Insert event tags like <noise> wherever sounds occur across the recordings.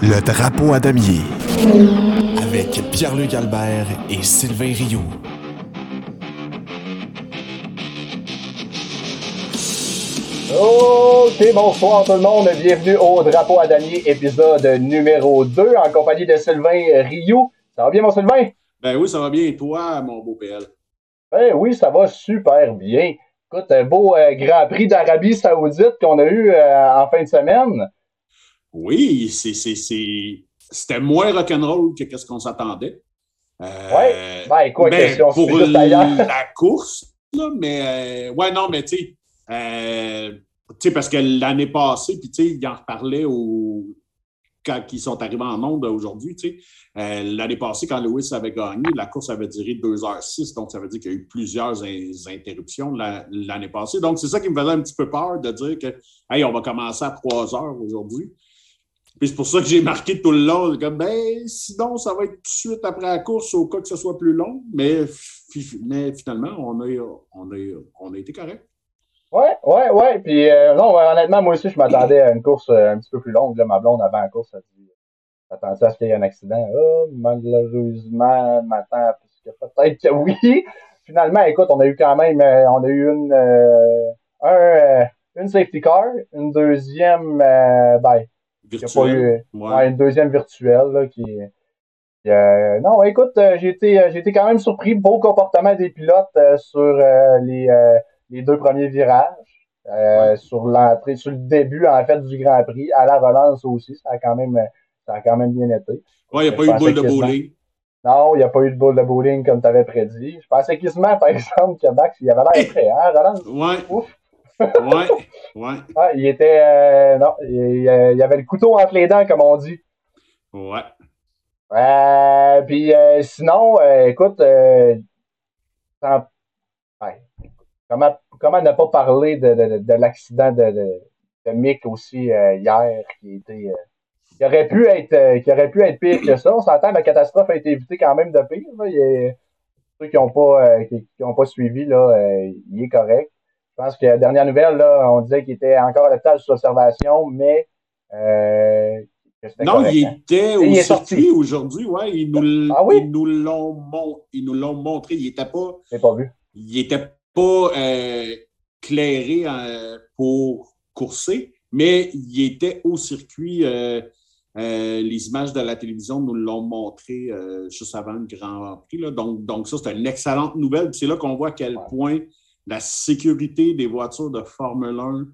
Le drapeau à damier. Avec Pierre-Luc Albert et Sylvain Rioux. Ok, bonsoir tout le monde. Bienvenue au Drapeau à damier, épisode numéro 2, en compagnie de Sylvain Rioux. Ça va bien, mon Sylvain? Ben oui, ça va bien. Et toi, mon beau PL? Ben oui, ça va super bien. Écoute, un beau euh, Grand Prix d'Arabie Saoudite qu'on a eu euh, en fin de semaine. Oui, c'était moins rock'n'roll que ce qu'on s'attendait. Euh, ouais, ben écoute, si on pour se la course, là, mais euh, ouais, non, mais tu sais, euh, tu sais, parce que l'année passée, puis tu sais, il en reparlait au, quand ils sont arrivés en onde aujourd'hui, tu sais, l'année passée, quand Lewis avait gagné, la course avait duré 2h06, donc ça veut dire qu'il y a eu plusieurs in- interruptions la- l'année passée. Donc, c'est ça qui me faisait un petit peu peur de dire que, hey, on va commencer à 3 heures aujourd'hui. Puis c'est pour ça que j'ai marqué tout le long, comme, ben, sinon, ça va être tout de suite après la course au cas que ce soit plus long. Mais, mais finalement, on a, on, a, on a été correct. Ouais, ouais, ouais. Puis euh, non, honnêtement, moi aussi, je m'attendais à une course euh, un petit peu plus longue. Là, ma blonde, avant la course, elle dit T'attends-tu à qu'il y ait un accident? Ah, malheureusement, m'attend puisque peut-être que oui. <laughs> Finalement, écoute, on a eu quand même euh, on a eu une euh, un, une safety car, une deuxième ben, il y a pas eu ouais, Ouais. une deuxième virtuelle là, qui qui, euh, non, écoute, euh, j'ai été, euh, été quand même surpris. Beau comportement des pilotes euh, sur les, les deux premiers virages, Ouais. sur l'entrée, sur le début en fait du Grand Prix, à la relance aussi, ça a quand même, ça a quand même bien été. Ouais, il n'y a pas eu de boule de bowling. Non, il n'y a pas eu de boule de bowling comme tu avais prédit. Je pensais quasiment, par <laughs> exemple, que Max, il avait l'air prêt, hein, relance. Ouais. Ouf. Ouais. Ouais. Ah, il était, euh, non, il, euh, il avait le couteau entre les dents, comme on dit. Ouais. Euh, puis euh, sinon, écoute, sans- ouais. comment, comment ne pas parler de, de, de l'accident de, de, Mick aussi hier, qui était, qui aurait pu être, qui aurait pu être pire que ça. On s'entend, la catastrophe a été évitée quand même de pire. Là. Il est- ceux qui n'ont pas, qui, qui ont pas suivi, là, il est correct. Je pense que dernière nouvelle, là, on disait qu'il était encore à l'hôpital sous observation, mais euh, Non, correct, il hein. était au Il circuit aujourd'hui, ouais. Ils nous, Ah oui? ils nous l'ont mon- montré. Il n'était pas, pas vu. il était pas euh, clairé euh, pour courser, mais il était au circuit. euh, les images de la télévision nous l'ont montré juste avant le Grand Prix. là. Donc, donc, ça, c'est une excellente nouvelle. C'est là qu'on voit à quel Ouais. point la sécurité des voitures de Formule 1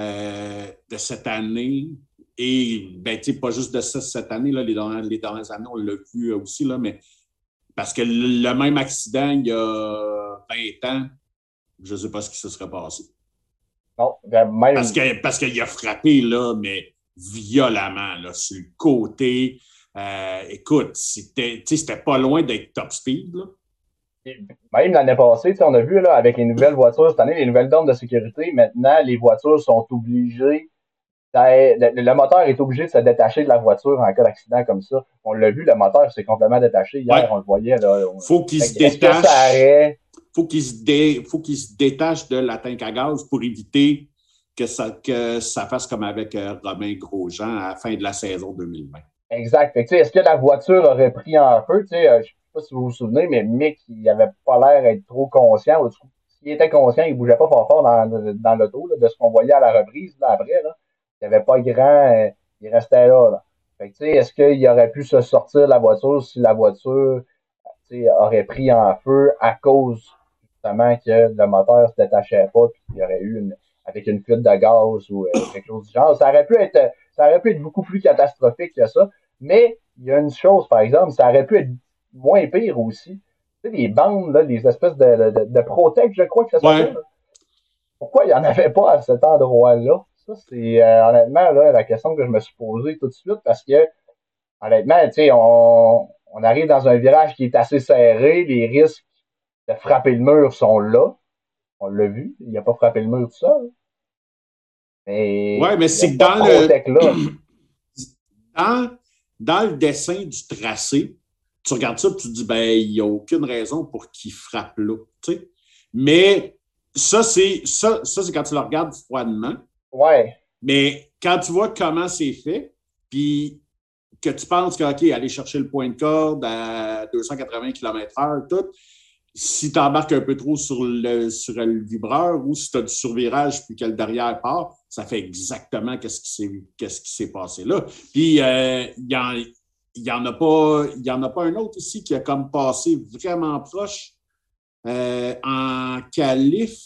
euh, de cette année et ben, tu sais, pas juste de ça cette année, là, les, dernières, les dernières années, on l'a vu aussi, là, mais parce que le, même accident il y a 20 ans, je ne sais pas ce qui se serait passé. Non, ben, même. Parce qu'il a frappé, là, mais violemment, là, sur le côté. Euh, écoute, c'était tu sais, c'était pas loin d'être top speed. Là. Même l'année passée, tu sais, on a vu là, avec les nouvelles voitures cette année, les nouvelles normes de sécurité, maintenant, les voitures sont obligées. Le, le moteur est obligé de se détacher de la voiture en cas d'accident comme ça. On l'a vu, le moteur s'est complètement détaché. Hier, Ouais. on le voyait. Là, on- faut qu'il se détache. arrête? faut qu'il se, dé- faut qu'il se détache de la tank à gaz pour éviter que ça, que ça fasse comme avec euh, Romain Grosjean à la fin de la saison 2020. Exact. Est-ce que la voiture aurait pris en feu? Tu sais, euh, je sais pas si vous vous souvenez, mais Mick, il avait pas l'air d'être trop conscient. Ou S'il était conscient, il bougeait pas fort fort dans, dans l'auto, de ce qu'on voyait à la reprise là, après. Là. Il n'y avait pas grand. euh, il restait là. là. Fait sais, est-ce qu'il aurait pu se sortir de la voiture si la voiture tu sais, aurait pris en feu à cause justement que le moteur se détachait pas puis qu'il y aurait eu une avec une fuite de gaz ou euh, quelque chose du genre? Ça aurait pu être ça aurait pu être beaucoup plus catastrophique que ça. Mais il y a une chose, par exemple, ça aurait pu être moins pire aussi. Tu sais, les bandes, là, les espèces de, de, de Protect, je crois que ça s'appelle. Ouais. Pourquoi il n'y en avait pas à cet endroit-là? Ça, c'est euh, honnêtement là, la question que je me suis posée tout de suite parce que honnêtement, tu sais, on, on arrive dans un virage qui est assez serré, les risques de frapper le mur sont là. On l'a vu, il n'a pas frappé le mur tout seul. Mais, Ouais, mais c'est que dans le-. <clears throat> Dans, dans le dessin du tracé, tu regardes ça et tu te dis, ben, il n'y a aucune raison pour qu'il frappe là. Mais ça, c'est ça, ça, c'est quand tu le regardes froidement. Ouais. Mais quand tu vois comment c'est fait, puis que tu penses que, OK, aller chercher le point de corde à 280 km/h, tout, si tu embarques un peu trop sur le, sur le vibreur ou si tu as du survirage puis que le derrière part, ça fait exactement qu'est-ce qui s'est qu'est-ce qui s'est passé là. Puis euh, il y en il n'y en, a pas, y en a pas un autre ici qui a comme passé vraiment proche euh, en qualif.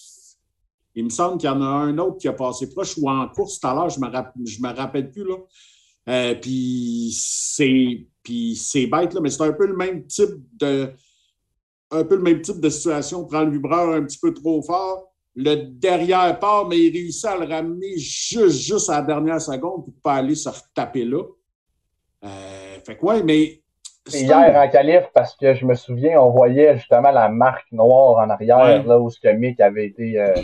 Il me semble qu'il y en a un autre qui a passé proche ou en course tout à l'heure, je ne me, me rappelle plus. Là. Euh, puis c'est bête, là, mais c'est un peu le même type de un peu le même type de situation. Prend le vibreur un petit peu trop fort. Le derrière part, mais il réussit à le ramener juste, juste à la dernière seconde pour ne pas aller se retaper là. Euh, fait quoi, mais. Hier en qualif, parce que je me souviens, on voyait justement la marque noire en arrière, là où ce Mick avait été, euh,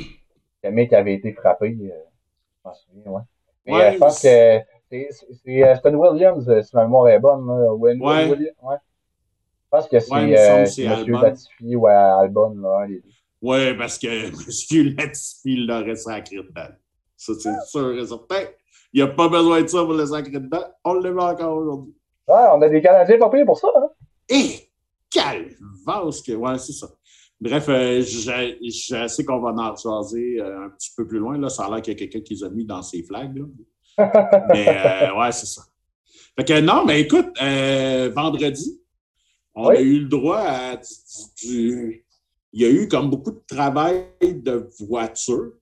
Mick avait été frappé. Euh, je m'en souviens, ouais. Mais euh, je pense que c'est Stan Williams, si ma mémoire est bonne. Là. ouais. Williams, ouais. Je pense que c'est M. Latifi ou Albon, là, les. Oui, parce que <laughs> M. Latifi l'aurait sacré dedans. Ça, c'est sûr et certain. Il n'y a pas besoin de ça pour le sacré dedans. On le met encore aujourd'hui. Ouais, on a des Canadiens pas payés pour ça. Hein? Et calvasse que. Ouais, c'est ça. Bref, euh, je, sais qu'on va en choisir euh, un petit peu plus loin. Là. Ça a l'air qu'il y a quelqu'un qui les a mis dans ses flags. <laughs> mais euh, ouais, c'est ça. Fait que non, mais écoute, vendredi, on a eu le droit à Il y a eu comme beaucoup de travail de voiture.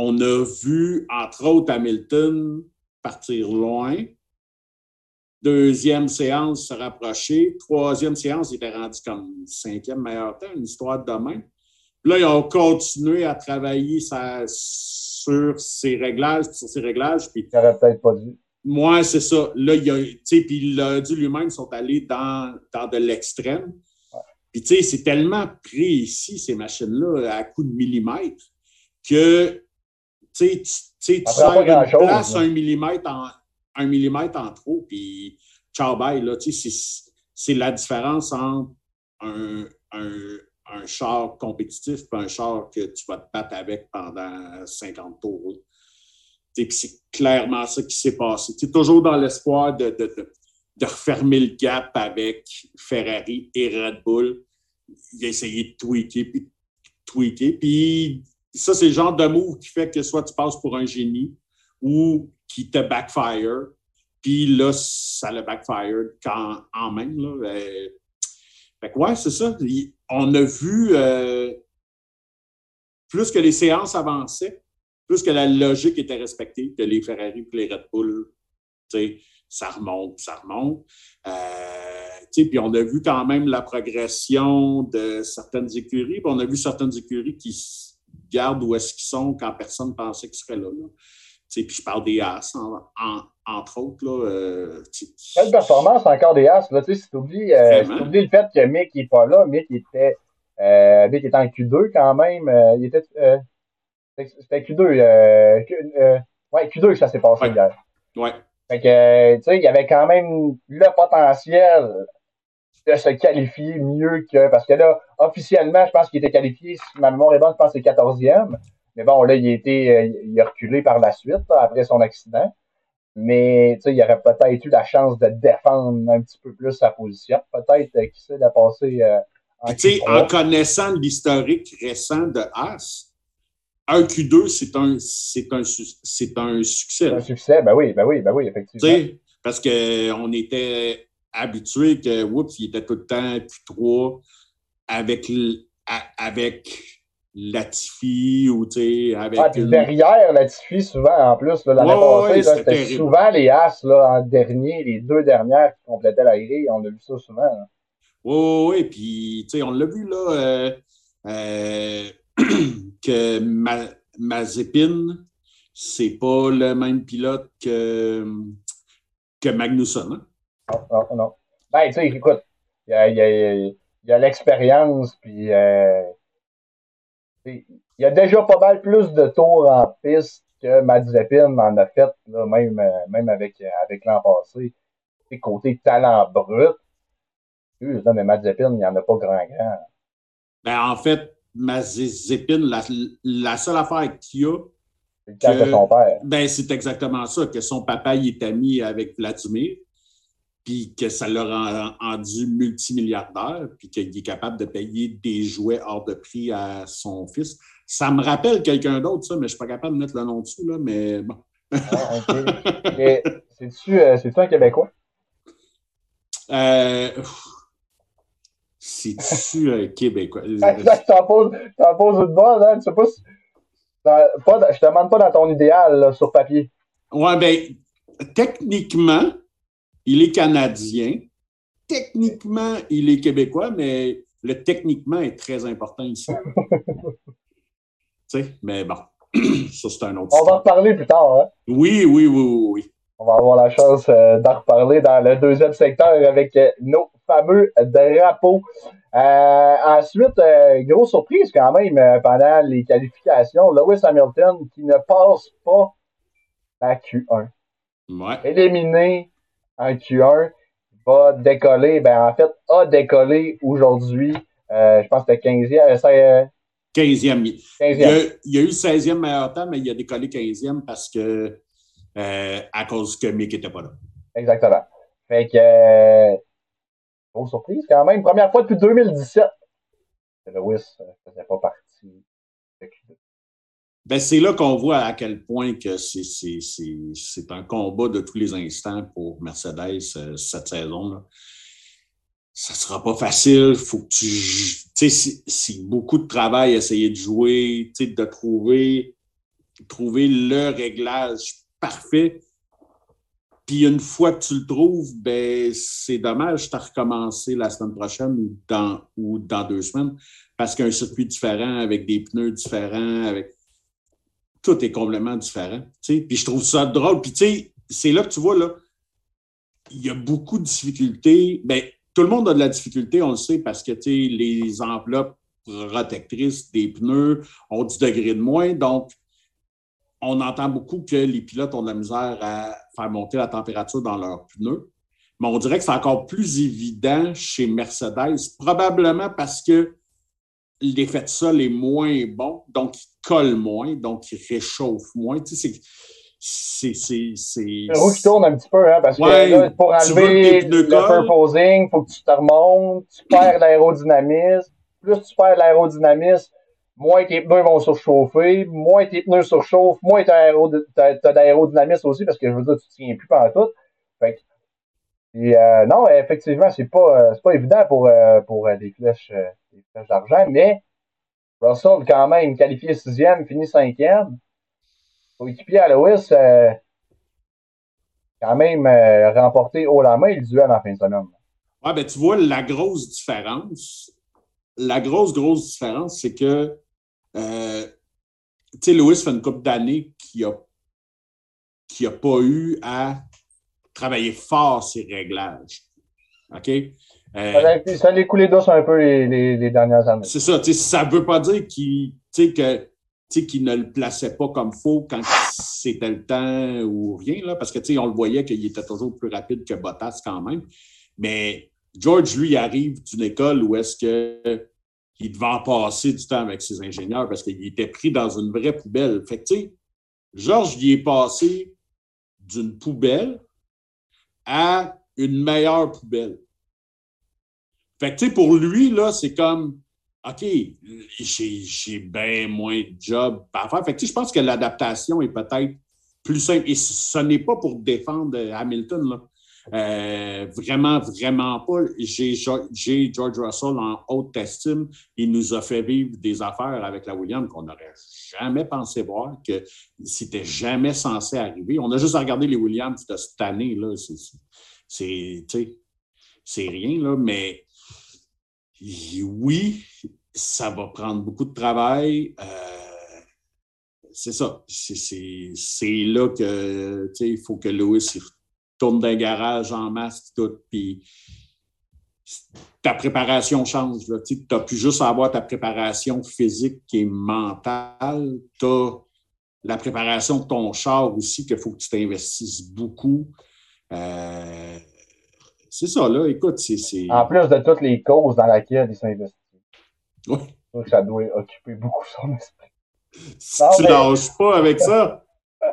On a vu, entre autres, Hamilton partir loin. Deuxième séance se rapprocher. Troisième séance, il était rendu comme cinquième meilleur temps, une histoire de demain. Puis là, ils ont continué à travailler sur ses réglages, sur ses réglages. Puis, il peut-être pas dû. Moi, c'est ça. Là, il a, puis il l'a dit lui-même, ils sont allés dans, dans de l'extrême. Puis, tu sais, c'est tellement précis, ces machines-là, à coup de millimètres, que tu sais, tu sers une place un millimètre, en, un millimètre en trop, puis ciao, bye, là, tu sais, c'est la différence entre un, un, un, char compétitif et un char que tu vas te battre avec pendant 50 tours. Puis c'est clairement ça qui s'est passé. Tu es toujours dans l'espoir de, de, de, de, refermer le gap avec Ferrari et Red Bull. Il a essayé de tweaker, puis tweaker. Puis ça, c'est le genre de move qui fait que soit tu passes pour un génie ou qui te backfire. Puis là, ça le backfire quand, en même. Là. Euh, fait que ouais, c'est ça. On a vu, euh, plus que les séances avançaient, plus que la logique était respectée, que les Ferrari et les Red Bull, ça remonte, ça remonte. Euh, puis on a vu quand même la progression de certaines écuries. Puis on a vu certaines écuries qui Garde où est-ce qu'ils sont quand personne ne pensait qu'ils seraient là. Puis je parle des As, entre autres. Là, euh, Quelle performance encore des As? Là, si tu oublies, euh, le fait que Mick n'est pas là, Mick était, euh, Mick était en Q2 quand même. Il était, c'était Q2. ouais, Q2 que ça s'est passé hier. Ouais. Fait que, tu sais, il y avait quand même le potentiel de se qualifier mieux que. Parce que là, officiellement, je pense qu'il était qualifié, si ma mémoire est bonne, je pense que c'est 14e. Mais bon, là, il a été euh, il a reculé par la suite, après son accident. Mais tu sais, il aurait peut-être eu la chance de défendre un petit peu plus sa position. Peut-être euh, qu'il sait de passer euh, en en connaissant l'historique récent de Haas, un Q2, c'est un, c'est un, c'est un succès. Un succès, ben oui, ben oui, ben oui, effectivement. parce qu'on était habitué que, oups, il était tout le temps Q3 avec, avec Latifi ou, tu sais, avec... Ah, derrière Latifi, souvent, en plus, l'année passée, c'était souvent les As, là, en dernier, les deux dernières qui complétaient la grille, on a vu ça souvent. Oui, oui, puis, tu sais, on l'a vu, là, euh, euh, <clears throat> que Ma Mazepin, c'est pas le même pilote que, que Magnusson, hein? Non, non, non. Ben, tu sais, écoute, il y a, y y a l'expérience, puis euh, il y a déjà pas mal plus de tours en piste que Mazepin en a fait, là, même, euh, même avec, avec l'an passé. Côté talent brut, non, mais Mazepin, il n'y en a pas grand-grand. Ben, en fait, Mazepin, la, la seule affaire qu'il a, c'est le de son père. Ben, c'est exactement ça, que son papa il est ami avec Vladimir. Puis que ça l'a rendu multimilliardaire, puis qu'il est capable de payer des jouets hors de prix à son fils. Ça me rappelle quelqu'un d'autre, ça, mais je ne suis pas capable de mettre le nom dessus, là, mais bon. Ah, c'est-tu euh, un Québécois? Euh, C'est-tu un Québécois? <laughs> Exact, t'en poses, poses une bonne, hein? Tu sais pas si, pas, je te demande pas dans ton idéal, sur papier. Ouais, ben, techniquement, il est Canadien. Techniquement, il est Québécois, mais le techniquement est très important ici. <laughs> tu sais, mais bon, <clears throat> ça, c'est un autre. On va en reparler plus tard, hein? Oui, oui, oui, oui. On va avoir la chance euh, d'en reparler dans le deuxième secteur avec euh, nos fameux drapeaux. Euh, ensuite, grosse surprise quand même pendant les qualifications, Lewis Hamilton qui ne passe pas la Q1. Ouais. Éliminé en Q1, va décoller, ben en fait, a décollé aujourd'hui. je pense que c'était 15e. 15e. Il, y a, il y a eu 16e meilleur temps, mais il a décollé 15e parce que euh, à cause que Mick n'était pas là. Exactement. Fait que, euh, grosse surprise quand même. Première fois depuis 2017 que Lewis ne faisait pas partie ben, c'est là qu'on voit à quel point que c'est un combat de tous les instants pour Mercedes euh, cette saison-là. Ça sera pas facile. Faut que tu. c'est beaucoup de travail essayer de jouer, de trouver, trouver le réglage parfait. Puis une fois que tu le trouves, ben c'est dommage, de recommencer la semaine prochaine ou dans, ou dans deux semaines parce qu'un circuit différent, avec des pneus différents, avec tout est complètement différent. Puis je trouve ça drôle. Puis tu sais, c'est là que tu vois, là, il y a beaucoup de difficultés. Ben, tout le monde a de la difficulté, on le sait, parce que les enveloppes protectrices des pneus ont du degré de moins. Donc, on entend beaucoup que les pilotes ont de la misère à faire monter la température dans leurs pneus. Mais on dirait que c'est encore plus évident chez Mercedes, probablement parce que l'effet de sol est moins bon, donc colle moins, donc il réchauffe moins. Tu sais, c'est. C'est le roue qui tourne un petit peu, hein, parce que là, pour enlever le purposing, il faut que tu te remontes, tu perds l'aérodynamisme. Plus tu perds l'aérodynamisme, moins tes pneus vont surchauffer, moins tes pneus surchauffent, moins tu as, d'aérodynamisme aussi, parce que je veux dire, tu tiens plus pendant tout. Fait et, euh, non, effectivement, c'est pas, euh, pas évident pour, euh, pour des flèches, des flèches d'argent, mais Russell, quand même, qualifié sixième, fini cinquième. Pour équipier à Lewis, quand même remporté haut la main le duel en fin de semaine. Ouais, ben tu vois, la grosse différence, la grosse, grosse différence, c'est que euh, tu sais, Lewis fait une couple d'années qu'il n'a qui a pas eu à travailler fort ses réglages. OK? Euh, ça allait couler d'os un peu les, dernières années. C'est ça. Ça ne veut pas dire qu'il que qu'il ne le plaçait pas comme faux quand c'était le temps ou rien, là, parce que on le voyait qu'il était toujours plus rapide que Bottas quand même. Mais George, lui, arrive d'une école où est-ce que il devait en passer du temps avec ses ingénieurs parce qu'il était pris dans une vraie poubelle. Fait que, tu sais, Georges, il est passé d'une poubelle à une meilleure poubelle. Fait que, tu sais, pour lui, là, c'est comme, OK, j'ai bien moins de job à faire. Fait que, tu je pense que l'adaptation est peut-être plus simple. Et ce n'est pas pour défendre Hamilton, là. Euh, vraiment, vraiment pas. J'ai George Russell en haute estime. Il nous a fait vivre des affaires avec la Williams qu'on n'aurait jamais pensé voir, que c'était jamais censé arriver. On a juste regardé les Williams de cette année. là. C'est rien, là, mais oui, ça va prendre beaucoup de travail. Euh, c'est ça. C'est là que il faut que Lewis tourne d'un garage en masse, tout, puis ta préparation change. Tu n'as plus juste à avoir ta préparation physique et mentale, tu as la préparation de ton char aussi, qu'il faut que tu t'investisses beaucoup. Euh, c'est ça, là. Écoute, c'est. En plus de toutes les causes dans lesquelles il s'investit. Oui. Ça doit occuper beaucoup son esprit. tu ne lâches pas avec ça. <laughs>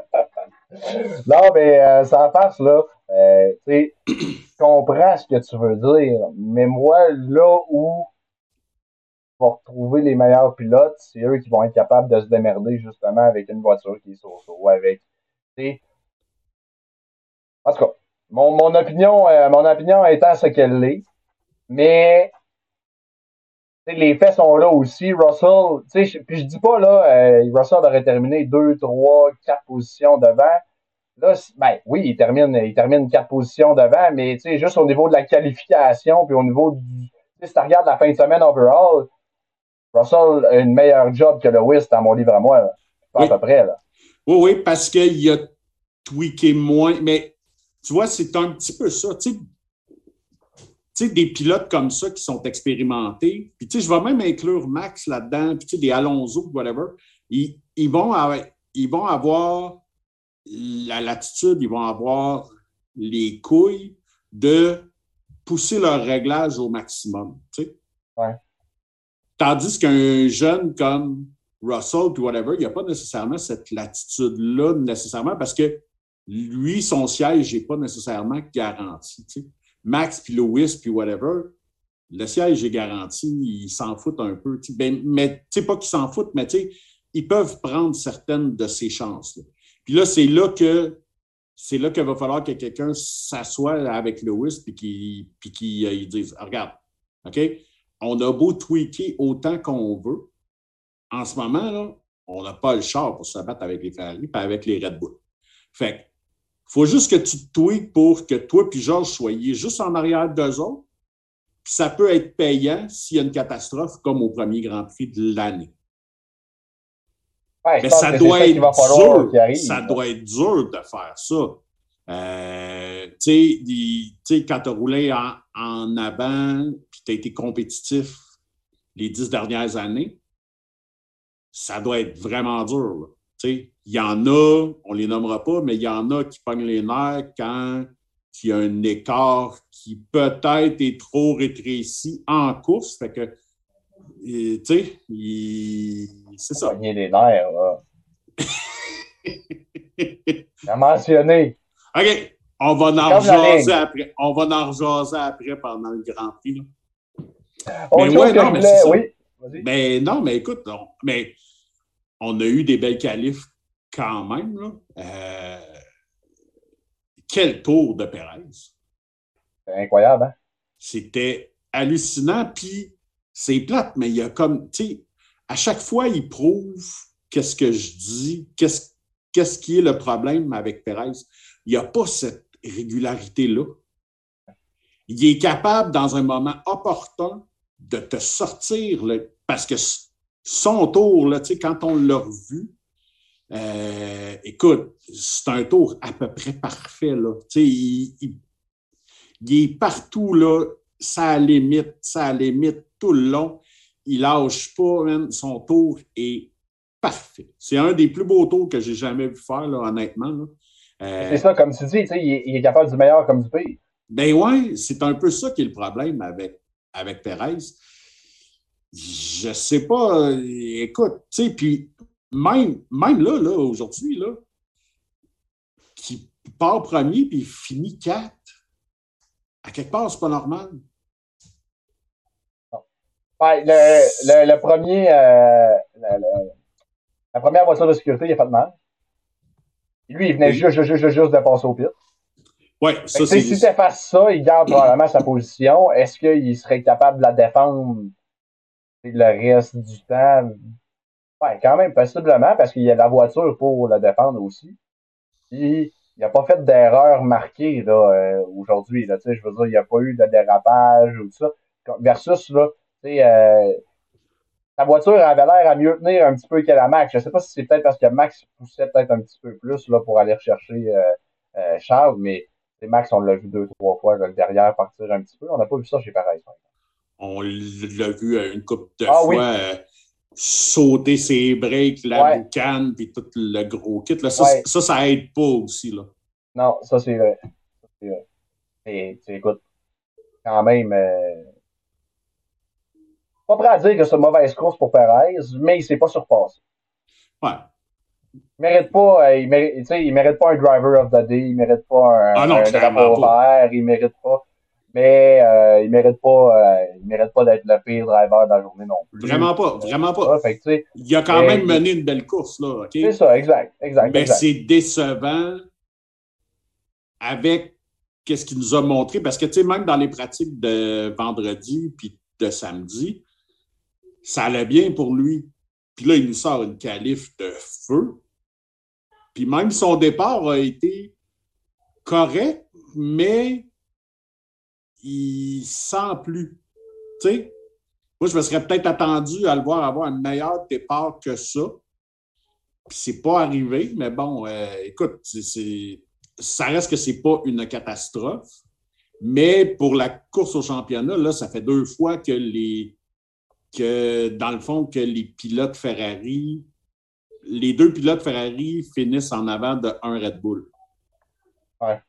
non, mais euh, sans farce, là, euh, tu sais, je comprends ce que tu veux dire, mais moi, là où pour retrouver les meilleurs pilotes, c'est eux qui vont être capables de se démerder justement avec une voiture qui est sur ou avec. En tout cas, mon, mon opinion, euh, mon opinion étant ce qu'elle est, mais les faits sont là aussi. Russell, puis je dis pas là, euh, Russell aurait terminé 2, 3, 4 positions devant. Là, ben oui, il termine, il termine 4 positions devant, mais juste au niveau de la qualification, puis au niveau du. Si tu regardes la fin de semaine overall, Russell a une meilleure job que Lewis dans mon livre à moi, à peu près. Là. Oui, oui, parce qu'il a tweaké moins. Mais tu vois, c'est un petit peu ça. Tu sais, des pilotes comme ça qui sont expérimentés. Puis, tu sais, je vais même inclure Max là-dedans, puis, tu sais, des Alonso, whatever. Ils, ils, vont avoir, ils vont avoir la latitude, ils vont avoir les couilles de pousser leur réglage au maximum. Tu sais. Ouais. Tandis qu'un jeune comme Russell, puis whatever, il n'y a pas nécessairement cette latitude-là, nécessairement, parce que lui, son siège n'est pas nécessairement garanti. Max, puis Lewis, puis whatever, le siège est garanti, ils s'en foutent un peu. Ben, mais tu sais, pas qu'ils s'en foutent, mais ils peuvent prendre certaines de ces chances-là. Puis là, c'est là que c'est là qu'il va falloir que quelqu'un s'assoie avec Lewis puis qu'il qu euh, dise Regarde, OK, on a beau tweaker autant qu'on veut. En ce moment, là, on n'a pas le char pour se battre avec les Ferrari et avec les Red Bull. Fait faut juste que tu tweaks pour que toi et Georges soyez juste en arrière d'eux autres. Puis ça peut être payant s'il y a une catastrophe comme au premier Grand Prix de l'année. Mais ça doit être dur. ça doit être dur de faire ça. Euh, tu sais, quand tu as roulé en, en avant, puis tu as été compétitif les dix dernières années, ça doit être vraiment dur. Il y en a, on ne les nommera pas, mais il y en a qui pognent les nerfs quand il y a un écart qui peut-être est trop rétréci en course. Fait que, tu sais, c'est ça. Pogner les nerfs, là. <laughs> mentionné. OK. On va en rejaser après. On va en rejaser après pendant le Grand Prix. mais ouais, non, mais oui. Mais non, mais écoute, on, mais on a eu des belles qualifs quand même. Là. Euh, quel tour de Perez. Incroyable, hein? C'était hallucinant, puis c'est plate, mais il y a comme, tu sais, à chaque fois, il prouve qu'est-ce que je dis, qu'est-ce qu'est-ce qui est le problème avec Perez. Il n'y a pas cette régularité-là. Il est capable, dans un moment opportun, de te sortir, parce que son tour, là, quand on l'a vu, euh, écoute, c'est un tour à peu près parfait. Là. Il, il, il, est partout, là, ça limite, ça limite tout le long. Il lâche pas, son tour est parfait. C'est un des plus beaux tours que j'ai jamais vu faire, là, honnêtement. Là. Euh, c'est ça, comme tu dis, il, est capable du meilleur comme du pire. Ben oui, c'est un peu ça qui est le problème avec, avec Perez. Je sais pas, euh, écoute, tu sais, puis même, même là, là aujourd'hui, là, qui part premier puis finit quatre, à quelque part, c'est pas normal. Ouais, le, le, premier, euh, la première voiture de sécurité, il a fait de mal. Lui, il venait juste, juste, juste, juste de passer au pire. Oui, ça, c'est. Si tu effaces ça, il garde probablement sa position. Est-ce qu'il serait capable de la défendre? Le reste du temps? Ouais, quand même, possiblement, parce qu'il y a la voiture pour la défendre aussi. Il n'a pas fait d'erreur marquée là, euh, aujourd'hui. Là, je veux dire, il n'y a pas eu de dérapage ou tout ça. Versus, là, euh, voiture avait l'air à mieux tenir un petit peu que la Max. Je ne sais pas si c'est peut-être parce que Max poussait peut-être un petit peu plus là, pour aller rechercher euh, Charles, mais Max, on l'a vu deux, trois fois le derrière partir un petit peu. On n'a pas vu ça chez Pareil. On l'a vu une couple de ah fois euh, sauter ses breaks, la boucane, puis tout le gros kit. Là, ça, ça, ça, aide pas aussi. Là. Non, ça c'est vrai. C'est vrai. Et, écoute, quand même, pas prêt à dire que c'est une mauvaise course pour Perez, mais il ne s'est pas surpassé. Ouais. mérite pas, euh, il mérite, il mérite pas un driver of the day, il mérite pas un, Ah non, un clairement drapeau vert, il mérite pas. Mais euh, il mérite pas, euh, il mérite pas d'être le pire driver de la journée non plus. Vraiment pas, vraiment pas. Ah, fait Il a quand Mais- même mené une belle course, là, OK? c'est ça, exact, exact. Mais c'est décevant avec qu'est-ce qu'il nous a montré. Parce que, tu sais, même dans les pratiques de vendredi puis de samedi, ça allait bien pour lui. Puis là, il nous sort une qualif de feu. Puis même son départ a été correct, mais il sent plus. Tu sais, moi, je me serais peut-être attendu à le voir avoir un meilleur départ que ça. Puis c'est pas arrivé, mais bon, euh, écoute, ça reste que c'est pas une catastrophe. Mais pour la course au championnat, là, ça fait deux fois que les que dans le fond, que les pilotes Ferrari, les deux pilotes Ferrari finissent en avant de un Red Bull. Ouais.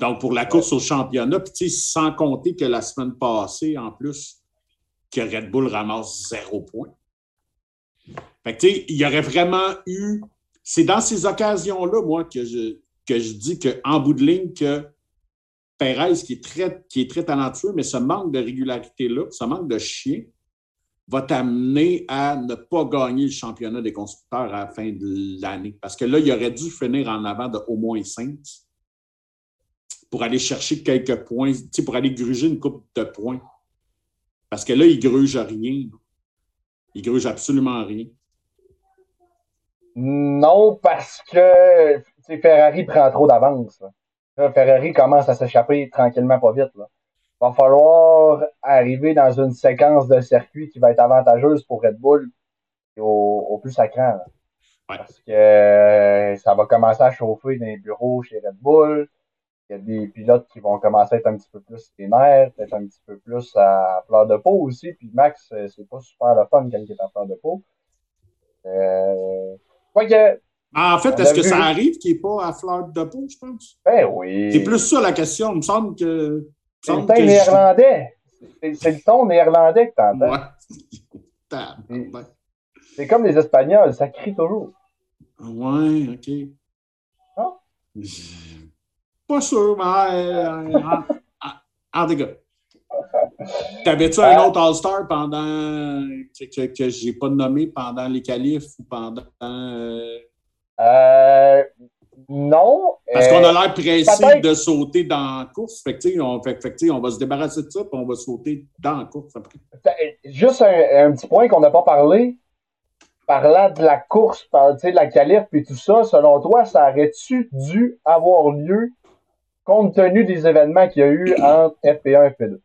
Donc, pour la course au championnat, puis sans compter que la semaine passée, en plus, que Red Bull ramasse zéro point. Fait que, tu sais, il y aurait vraiment eu. C'est dans ces occasions-là, moi, que je, que je dis qu'en bout de ligne, que Perez, qui est, très, qui est très talentueux, mais ce manque de régularité-là, ce manque de chien, va t'amener à ne pas gagner le championnat des constructeurs à la fin de l'année. Parce que là, il aurait dû finir en avant de au moins 5 pour aller chercher quelques points, tu sais, pour aller gruger une coupe de points. Parce que là, il gruge rien. Il gruge absolument rien. Non, parce que Ferrari prend trop d'avance. Ferrari commence à s'échapper tranquillement pas vite. Là. Va falloir arriver dans une séquence de circuit qui va être avantageuse pour Red Bull au, au plus sacrant. Ouais. Parce que ça va commencer à chauffer dans les bureaux chez Red Bull. Il y a des pilotes qui vont commencer à être un petit peu plus ténèbres, peut-être un petit peu plus à fleur de peau aussi. Puis Max, euh, c'est pas super le fun quand il est à fleur de peau. Euh... Quoique, En fait, est-ce que vu. ça arrive qu'il n'est pas à fleur de peau, je pense? ben oui. C'est plus ça la question. Il me semble que. C'est le ton que néerlandais. C'est c'est le ton néerlandais que t'entends. Ouais. <laughs> C'est comme les Espagnols, ça crie toujours. Ouais, OK. Ah. Pas sûr, mais euh, en, en tout cas. T'avais-tu un Ah. autre All-Star pendant que, que, j'ai pas nommé pendant les qualifs ou pendant euh, Euh, non. parce euh, qu'on a l'air pressé de sauter dans la course. Fait que, on, fait, on va se débarrasser de ça puis on va sauter dans la course après. Juste un, un petit point qu'on n'a pas parlé. Parlant de la course, par, de la qualif et tout ça, selon toi, ça aurait-tu dû avoir lieu compte tenu des événements qu'il y a eu entre FP1 et FP2?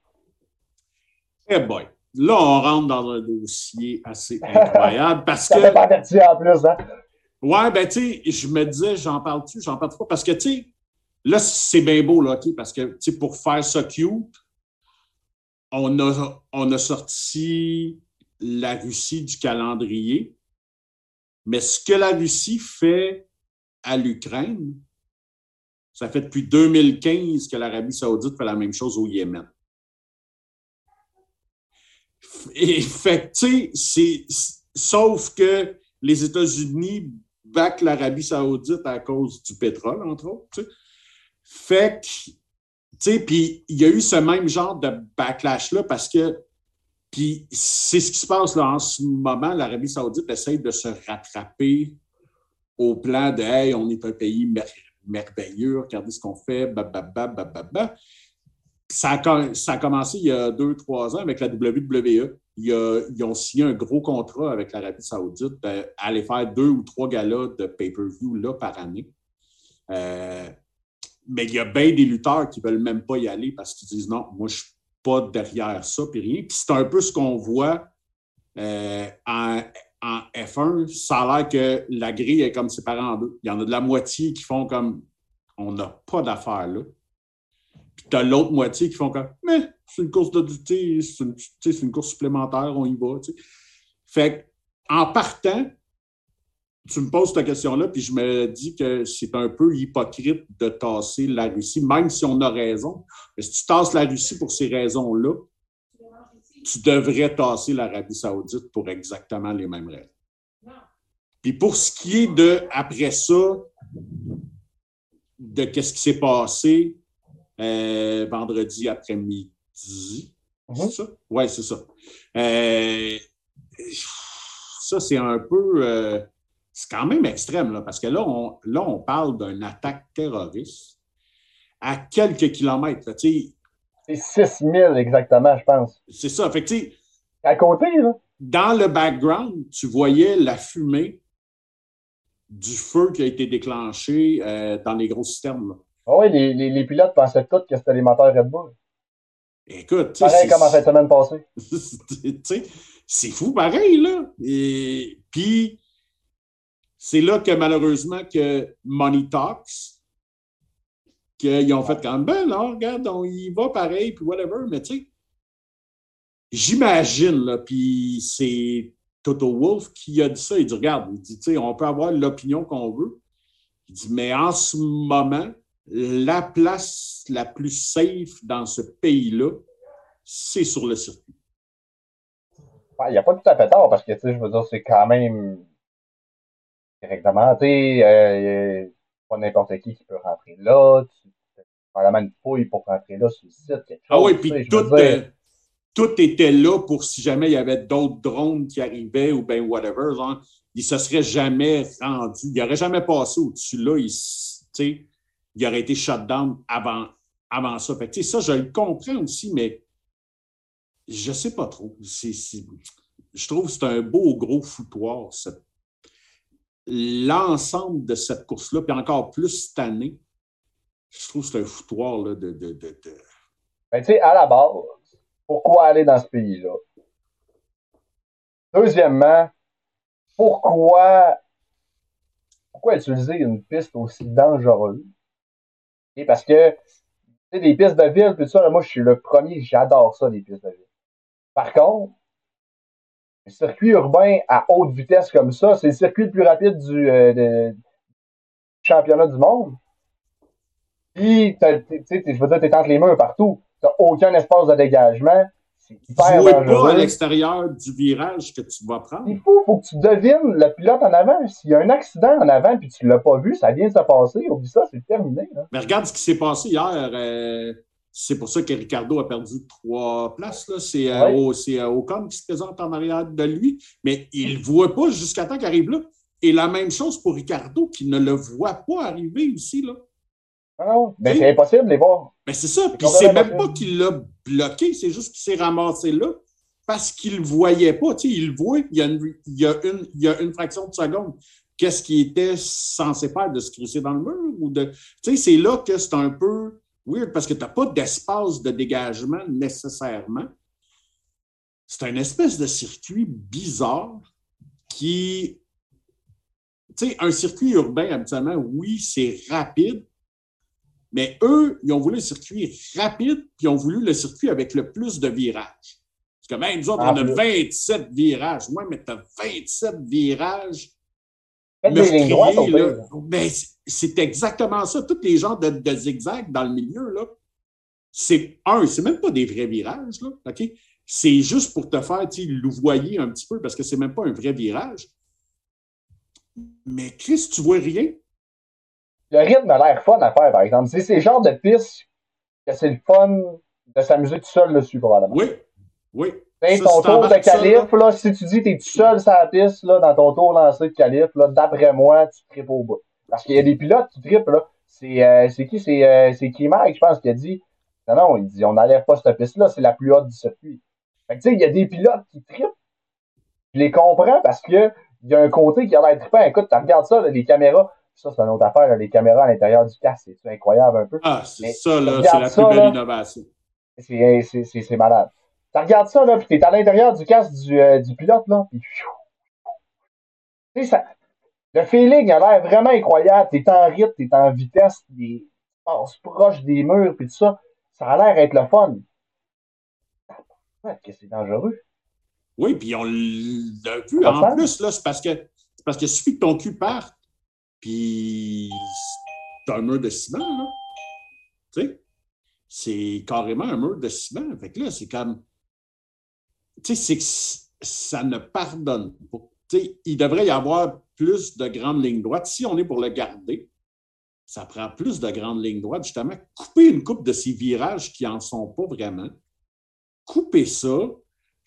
Eh boy. Là, on rentre dans un dossier assez <laughs> incroyable parce Ça que. fait averti en plus, hein? Ouais, ben, tu sais, je me disais, j'en parle-tu, j'en parle pas, parce que, tu sais, là, c'est bien beau, là, OK, parce que, tu sais, pour faire ça cute, on a, on a sorti la Russie du calendrier, mais ce que la Russie fait à l'Ukraine, ça fait depuis 2015 que l'Arabie saoudite fait la même chose au Yémen. Et fait tu sais, sauf que les États-Unis backent l'Arabie saoudite à cause du pétrole, entre autres. tu sais. Fait que, tu sais, puis il y a eu ce même genre de backlash-là parce que, puis c'est ce qui se passe là en ce moment, l'Arabie saoudite essaye de se rattraper au plan de « Hey, on est un pays merveilleux, regardez ce qu'on fait, bababa, bababa. » ça a, commencé il y a deux, trois ans avec la WWE. Ils ont signé un gros contrat avec l'Arabie Saoudite d'aller faire deux ou trois galas de pay-per-view par année. Euh, mais il y a bien des lutteurs qui ne veulent même pas y aller parce qu'ils disent non, moi, je ne suis pas derrière ça, puis rien. Puis c'est un peu ce qu'on voit euh, en, en F1. Ça a l'air que la grille est comme séparée en deux. Il y en a de la moitié qui font comme on n'a pas d'affaires là. Puis tu as l'autre moitié qui font comme Mais c'est une course d'adulté, c'est une, course supplémentaire, on y va. Fait en partant, tu me poses cette question-là, puis je me dis que c'est un peu hypocrite de tasser la Russie, même si on a raison. Mais si tu tasses la Russie pour ces raisons-là, tu devrais tasser l'Arabie Saoudite pour exactement les mêmes raisons. Puis pour ce qui est de, après ça, de qu'est-ce qui s'est passé euh, vendredi après-midi, Mhm. c'est ça? Oui, c'est ça. Euh, ça, c'est un peu. euh, c'est quand même extrême, là, parce que là, on, là, on parle d'une attaque terroriste à quelques kilomètres. là, C'est 6000 exactement, je pense. C'est ça. Fait que, À côté, là. dans le background, tu voyais la fumée du feu qui a été déclenché euh, dans les gros systèmes. là. Ah ouais, les, les, les pilotes pensaient tous que c'était les moteurs Red Bull. Écoute, tu sais, Pareil comme en fin de semaine passée. <laughs> tu sais, c'est fou pareil, là. Et puis, c'est là que malheureusement que Money Talks, qu'ils ont fait comme, ben là, regarde, on y va pareil, puis whatever, mais tu sais, j'imagine, là, puis c'est Toto Wolff qui a dit ça, il dit, regarde, il dit, tu sais, on peut avoir l'opinion qu'on veut, il dit, mais en ce moment, la place la plus safe dans ce pays-là, c'est sur le circuit. Il n'y a pas tout à fait tort parce que, tu sais, je veux dire, c'est quand même réglementé. Euh, pas n'importe qui qui peut rentrer là. Tu probablement une fouille pour rentrer là sur le site. Ah oui, tu sais, puis tout, euh, tout était là pour si jamais il y avait d'autres drones qui arrivaient ou bien whatever. Genre, il ne se serait jamais rendu, il n'aurait jamais passé au-dessus là. Il, il aurait été shut down avant, avant ça. Fait que, ça, je le comprends aussi, mais je ne sais pas trop. Je trouve que c'est un beau gros foutoir, l'ensemble de cette course-là, puis encore plus cette année. Je trouve que c'est un foutoir là, de- de- de- Ben, tu sais, à la base, pourquoi aller dans ce pays-là? Deuxièmement, pourquoi, pourquoi utiliser une piste aussi dangereuse? Et parce que, tu sais, des pistes de ville, tout ça, là, moi, je suis le premier, j'adore ça, les pistes de ville. Par contre, le circuit urbain à haute vitesse comme ça, c'est le circuit le plus rapide du euh, championnat du monde. Puis, tu sais, je veux dire, t'es entre les murs partout. T'as aucun espace de dégagement. C'est hyper Jouez pas à dangereux. l'extérieur du virage que tu vas prendre? C'est fou, faut que tu devines le pilote en avant. S'il y a un accident en avant puis tu l'as pas vu, ça vient de se passer. Oublie ça, c'est terminé. Là. Mais regarde ce qui s'est passé hier. euh, c'est pour ça que Ricardo a perdu trois places. C'est euh, Ouais. au- euh, Ocon qui se présente en arrière de lui, mais il ne voit pas jusqu'à temps qu'il arrive là. Et la même chose pour Ricardo qui ne le voit pas arriver aussi. Là. Ah mais Oui. c'est impossible de les voir. Ben, c'est ça. Puis c'est même pas qu'il l'a bloqué, c'est juste qu'il s'est ramassé là parce qu'il ne voyait pas. Tu sais, il le voit, il y, a une, il, y a une, il y a une fraction de seconde. Qu'est-ce qui était censé faire de se crisser dans le mur? ou de. Tu sais, c'est là que c'est un peu weird parce que tu n'as pas d'espace de dégagement nécessairement. C'est un espèce de circuit bizarre qui. Tu sais, un circuit urbain, habituellement, oui, c'est rapide, mais eux, ils ont voulu le circuit rapide, puis ils ont voulu le circuit avec le plus de virages. Parce que même nous autres, on a plus. 27 virages. Oui, mais tu as 27 virages. Ben, c'est- exactement ça. Tous les genres de, de zigzags dans le milieu, là, c'est un, c'est même pas des vrais virages, là, OK? C'est juste pour te faire louvoyer un petit peu parce que c'est même pas un vrai virage. Mais Chris, tu vois rien? Le rythme a l'air fun à faire, par exemple. C'est ces genres de pistes que c'est le fun de s'amuser tout seul dessus, probablement. Oui, oui. Ça, ton tour de calife, là, si tu dis que t'es tout seul sur la piste, là, dans ton tour lancé de calife, là, d'après moi, tu tripes au bout. Parce qu'il y a des pilotes qui trippent, là. C'est, euh, c'est qui? C'est, euh, c'est Kimac, je pense, qui a dit, non, non, il dit, on n'enlève pas cette piste-là, c'est la plus haute du circuit. Fait que, tu sais, il y a des pilotes qui trippent. Je les comprends parce que il y a un côté qui a l'air trippant. Écoute, tu regardes ça, là, les caméras. Ça, c'est une autre affaire, là, les caméras à l'intérieur du casque. C'est incroyable un peu? Ah, c'est ça, là, c'est la ça, plus belle là. innovation. C'est, malade. Tu regardes ça, là, puis t'es à l'intérieur du casque du, euh, du pilote, là, puis pfiou. Tu sais, ça, le feeling a l'air vraiment incroyable. T'es en rythme, t'es en vitesse, t'es, tu passes proche des murs, puis tout ça. Ça a l'air être le fun. Que c'est dangereux. Oui, puis on l'a vu. En plus, là, c'est parce que c'est parce qu'il suffit que ton cul parte, puis c'est un mur de ciment, là. Tu sais? C'est carrément un mur de ciment. Fait que là, c'est comme. Tu sais, c'est ça ne pardonne pas. Tu sais, il devrait y avoir plus de grandes lignes droites. Si on est pour le garder, ça prend plus de grandes lignes droites, justement. Couper une coupe de ces virages qui n'en sont pas vraiment. Couper ça.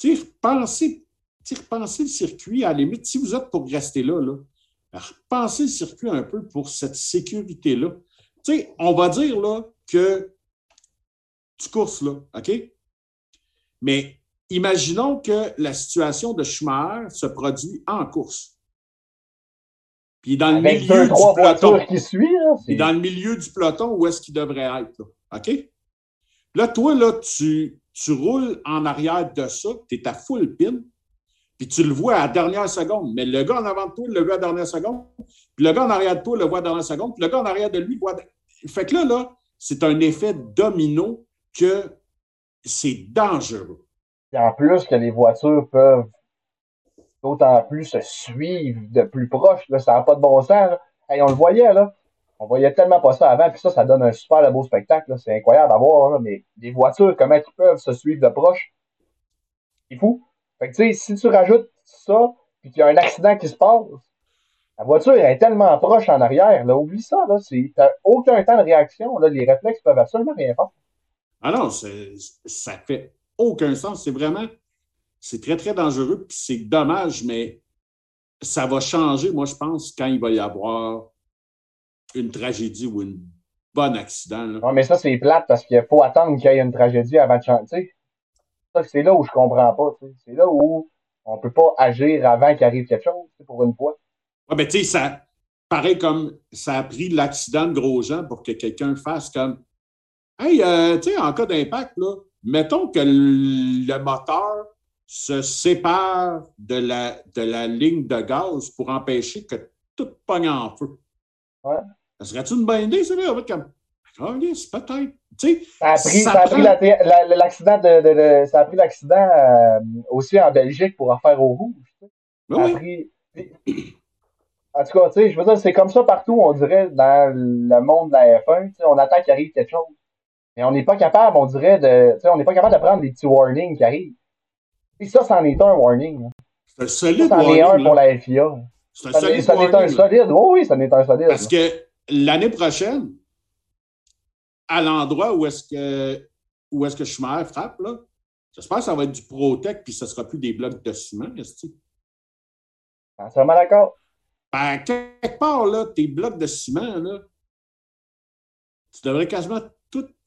Repensez, repensez le circuit. À la limite, si vous êtes pour rester là, là repensez le circuit un peu pour cette sécurité-là. on va dire là, que tu courses là, OK? Mais imaginons que la situation de Schumacher se produit en course. Puis dans le milieu du peloton. Qui suit, dans le milieu du peloton, où est-ce qu'il devrait être? Là, OK? Là, toi, là, tu, tu roules en arrière de ça, tu es à full pin, puis tu le vois à la dernière seconde. Mais le gars en avant de toi le voit à la dernière seconde, puis le gars en arrière de toi le voit à la dernière seconde, puis le gars en arrière de lui voit. Fait que là, là, c'est un effet domino que c'est dangereux. Et en plus que les voitures peuvent d'autant plus se suivre de plus proche, là, ça n'a pas de bon sens. on le voyait, là. On voyait tellement pas ça avant, puis ça, ça donne un super beau spectacle. C'est incroyable à voir, mais les voitures, comment ils peuvent se suivre de proche? C'est fou. Fait que, tu sais, si tu rajoutes ça, puis qu'il y a un accident qui se passe, la voiture est tellement proche en arrière, là, oublie ça, là. T'as aucun temps de réaction, là. Les réflexes peuvent absolument rien faire. Ah non, ça fait aucun sens. C'est vraiment, c'est très, très dangereux, puis c'est dommage, mais ça va changer, moi, je pense, quand il va y avoir une tragédie ou un bon accident. Non, mais ça, c'est plate parce qu'il faut attendre qu'il y ait une tragédie avant de changer. C'est là où je comprends pas. C'est là où on ne peut pas agir avant qu'il arrive quelque chose, pour une fois. Oui, mais tu sais, ça paraît comme ça a pris l'accident de Grosjean pour que quelqu'un fasse comme Hey, euh, tu sais, en cas d'impact, là, mettons que le moteur se sépare de la, de la ligne de gaz pour empêcher que tout pogne en feu. Ouais. Ça serait-tu une bonne idée, ça? Comme, oh, Ça a pris, ça, a pris l'accident de, de, ça a pris l'accident euh, aussi en Belgique pour en faire au rouge. Oui, oui. En tout cas, tu sais, je veux dire, c'est comme ça partout, on dirait, dans le monde de la F1. On attend qu'il arrive quelque chose. Mais on n'est pas capable, on dirait, de. On n'est pas capable de prendre des petits warnings qui arrivent. Et ça, c'en est un warning. C'est un solide ça, c'en est un pour la FIA. C'est un solide Ça est un solide. Oui, oui, ça n'est un solide. Parce que l'année prochaine, à l'endroit où est-ce que où est-ce que Schumacher frappe, là, j'espère que ça va être du Protec puis ce ne sera plus des blocs de ciment, est-ce que Entièrement d'accord. Ben, quelque part, là, tes blocs de ciment, là, tu devrais quasiment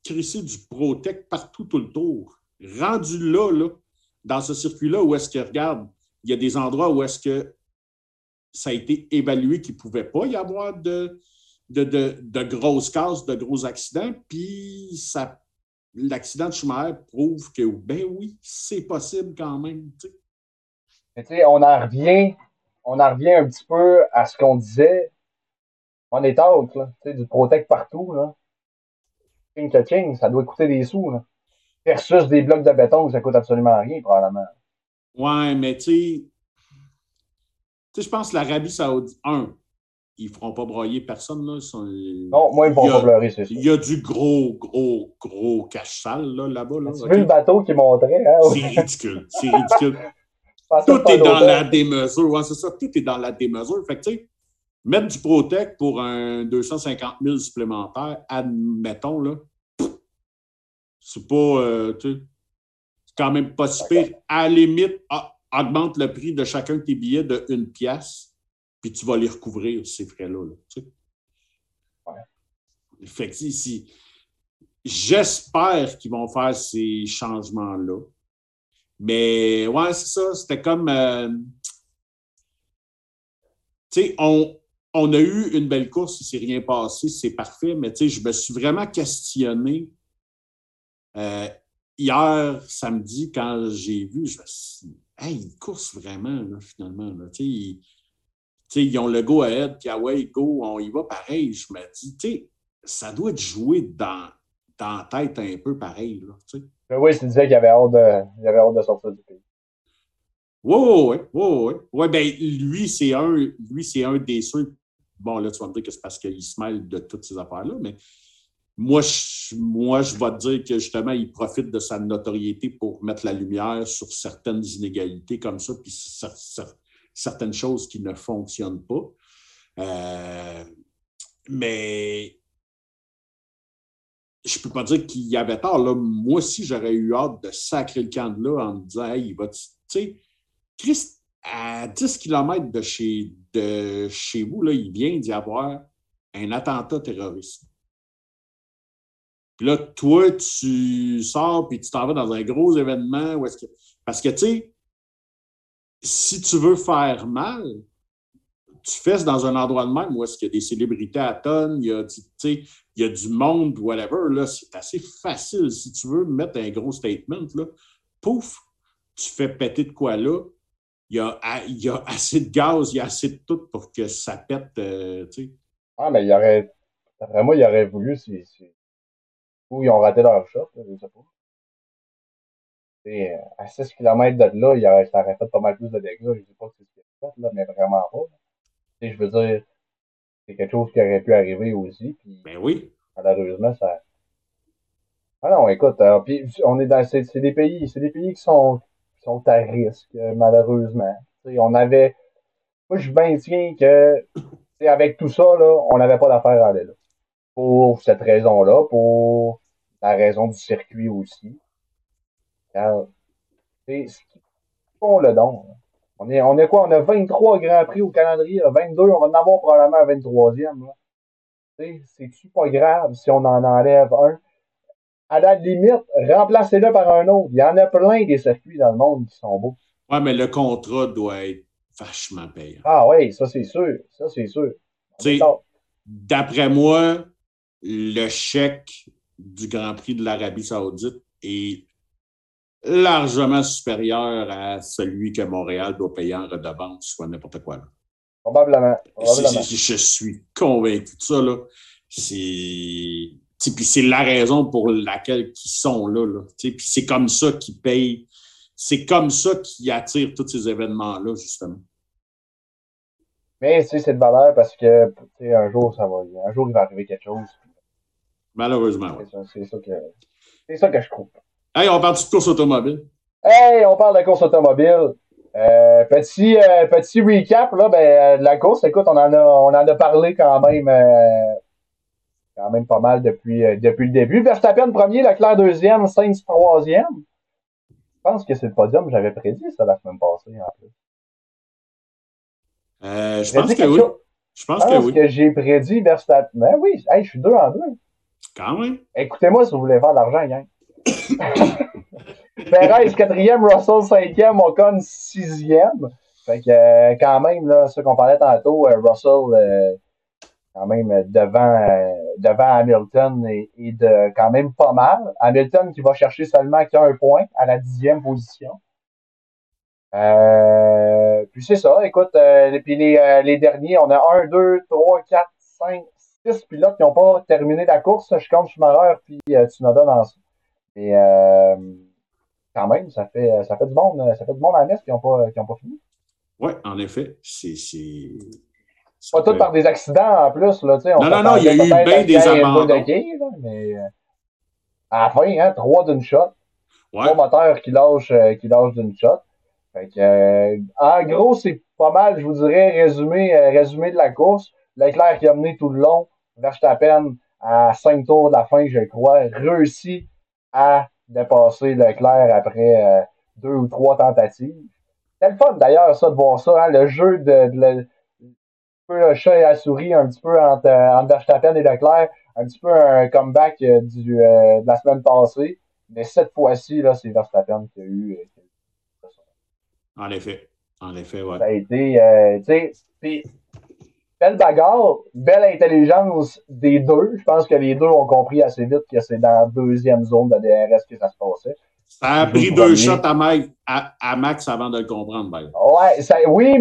crisser du Protec partout tout le tour. Rendu là, là dans ce circuit-là, où est-ce que, regarde, il y a des endroits où est-ce que ça a été évalué qu'il ne pouvait pas y avoir de, de, de, grosses cases, de gros accidents, puis ça, l'accident de Schumacher prouve que, ben oui, c'est possible quand même. on en revient, on en revient un petit peu à ce qu'on disait. On est out, là, du Protect partout. Là ça doit coûter des sous. Là. Versus des blocs de béton, ça coûte absolument rien, probablement. Ouais, mais tu sais, je pense que l'Arabie Saoudite, un, ils ne feront pas broyer personne. Là. Non, moi, ils ne vont pas pleurer, c'est ça. Il y a du gros, gros, gros cache sale là-bas. Là, tu vu le bateau qui montrait? Hein? C'est ridicule. C'est ridicule. <laughs> tout est dans la démesure. Ouais, c'est ça. Tout est dans la démesure. Fait que, tu sais, Mettre du Protec pour un 250 000 supplémentaire, admettons, là, c'est pas, euh, c'est quand même pas si pire. À la limite, augmente le prix de chacun de tes billets de une pièce, puis tu vas les recouvrir, ces frais-là. Là, tu sais. j'espère qu'ils vont faire ces changements-là. Mais ouais, c'est ça. C'était comme. Euh, tu sais, on, on a eu une belle course, il ne s'est rien passé, c'est parfait, mais je me suis vraiment questionné euh, hier, samedi, quand j'ai vu, je me suis dit, hey, ils course vraiment, finalement. Ils, ont le go ahead, puis ah ouais, go, on y va pareil. Je me dis, ça doit être joué dans, dans la tête un peu pareil. Là, ben oui, tu disais qu'il avait hâte de, avait hâte de sortir du pays. Oui, oui, oui. oui, ben, lui, c'est un, lui, c'est un des ceux Bon, là, tu vas me dire que c'est parce qu'il se mêle de toutes ces affaires-là, mais moi je, moi, je vais te dire que justement, il profite de sa notoriété pour mettre la lumière sur certaines inégalités comme ça, puis certaines choses qui ne fonctionnent pas. Euh, mais je ne peux pas dire qu'il y avait tort. Là. Moi aussi, j'aurais eu hâte de sacrer le camp de là en me disant Hey, il va. Tu sais, Christ, à 10 km de chez, de chez vous, là, il vient d'y avoir un attentat terroriste. Puis là, toi, tu sors puis tu t'en vas dans un gros événement. Où est-ce que... Parce que, tu sais, si tu veux faire mal, tu fais dans un endroit de même où est-ce qu'il y a des célébrités à tonnes, il y a, il y a du monde, whatever, là, c'est assez facile. Si tu veux mettre un gros statement, là, pouf, tu fais péter de quoi là, il y, a, il y a assez de gaz, il y a assez de tout pour que ça pète, euh. Ah, mais il y aurait, vraiment, il aurait voulu, si, ou ils ont raté leur shot, je sais pas. Et à 6 km de là, il aurait, ça aurait fait pas mal plus de dégâts. Je ne dis pas que c'est ce qu'il a fait, là, mais vraiment pas je veux dire, c'est quelque chose qui aurait pu arriver aussi. Puis, ben oui. Malheureusement, ça. Ah non, écoute, euh, puis on est dans. C'est des pays, c'est des pays qui sont, qui sont à risque, euh, malheureusement. on avait. Moi, je maintiens que avec tout ça, là, on n'avait pas d'affaire à aller là. Pour cette raison-là, pour la raison du circuit aussi. C'est ce qui font le don. On est, on est quoi? On a 23 Grands Prix au calendrier, 22, on va en avoir probablement un 23e. C'est-tu pas grave si on en enlève un? À la limite, remplacez-le par un autre. Il y en a plein des circuits dans le monde qui sont beaux. Oui, mais le contrat doit être vachement payant. Ah oui, ça c'est sûr. Ça c'est sûr. D'après moi, le chèque du Grand Prix de l'Arabie Saoudite est largement supérieur à celui que Montréal doit payer en redevance, soit n'importe quoi. Probablement. Je suis convaincu de ça. Là. C'est. Puis c'est la raison pour laquelle ils sont là. là. Puis c'est comme ça qu'ils payent. C'est comme ça qu'ils attirent tous ces événements-là, justement. Mais c'est de valeur parce que un jour, ça va. Un jour, il va arriver quelque chose. Malheureusement. C'est ça, que. C'est ça que je trouve. Hey, on parle de course automobile? Hey, on parle de course automobile. Euh, petit, euh, petit recap là, ben, de la course. Écoute, on en a, on en a parlé quand même, euh, quand même pas mal depuis, depuis le début. Verstappen premier, Leclerc deuxième, Sainz troisième. Je pense que c'est le podium, j'avais prédit ça la semaine passée en plus. je pense que oui. Je pense, que oui. que j'ai prédit Verstappen. Ben oui, hey, je suis deux en deux. Quand même. Écoutez-moi si vous voulez faire de l'argent, gang. Perez, quatrième, Russell, cinquième, Ocon, sixième. Fait que, euh, quand même, là, ce qu'on parlait tantôt, euh, Russell, euh, quand même, devant, devant Hamilton et, de quand même pas mal. Hamilton qui va chercher seulement qu'un point à la dixième position. puis c'est ça, écoute, puis les, les derniers, on a un, deux, trois, quatre, cinq, six pilotes qui n'ont pas terminé la course. Je compte Schumacher puis Tsunoda dans ça. Et euh, quand même, ça fait, ça fait du monde, ça fait du monde à Metz qui n'ont pas, pas fini. Oui, en effet. C'est. Pas tout par des accidents en plus. Là, on non, non, non, il y a eu bien des. De mais euh, à la fin, hein, trois d'une shot. Trois moteurs qui lâchent, euh, qui lâchent d'une shot. Fait que, en gros, c'est pas mal, je vous dirais, résumé, résumé de la course. L'éclair qui a mené tout le long, Verstappen, à cinq tours de la fin, je crois, réussit à dépasser Leclerc après euh, deux ou trois tentatives. C'est le fun d'ailleurs, ça, de voir ça, hein, le jeu de, de, peu le chat et la souris, un petit peu entre, euh, entre Verstappen et Leclerc, un petit peu un comeback euh, du, de la semaine passée. Mais cette fois-ci, là, c'est Verstappen qui a eu. en effet. En effet, ouais. Ça a été, tu sais, belle bagarre, belle intelligence des deux. Je pense que les deux ont compris assez vite que c'est dans la deuxième zone de DRS que ça se passait. Ça a pris deux shots à, à, Max avant de le comprendre, ben. Ouais, ça, oui,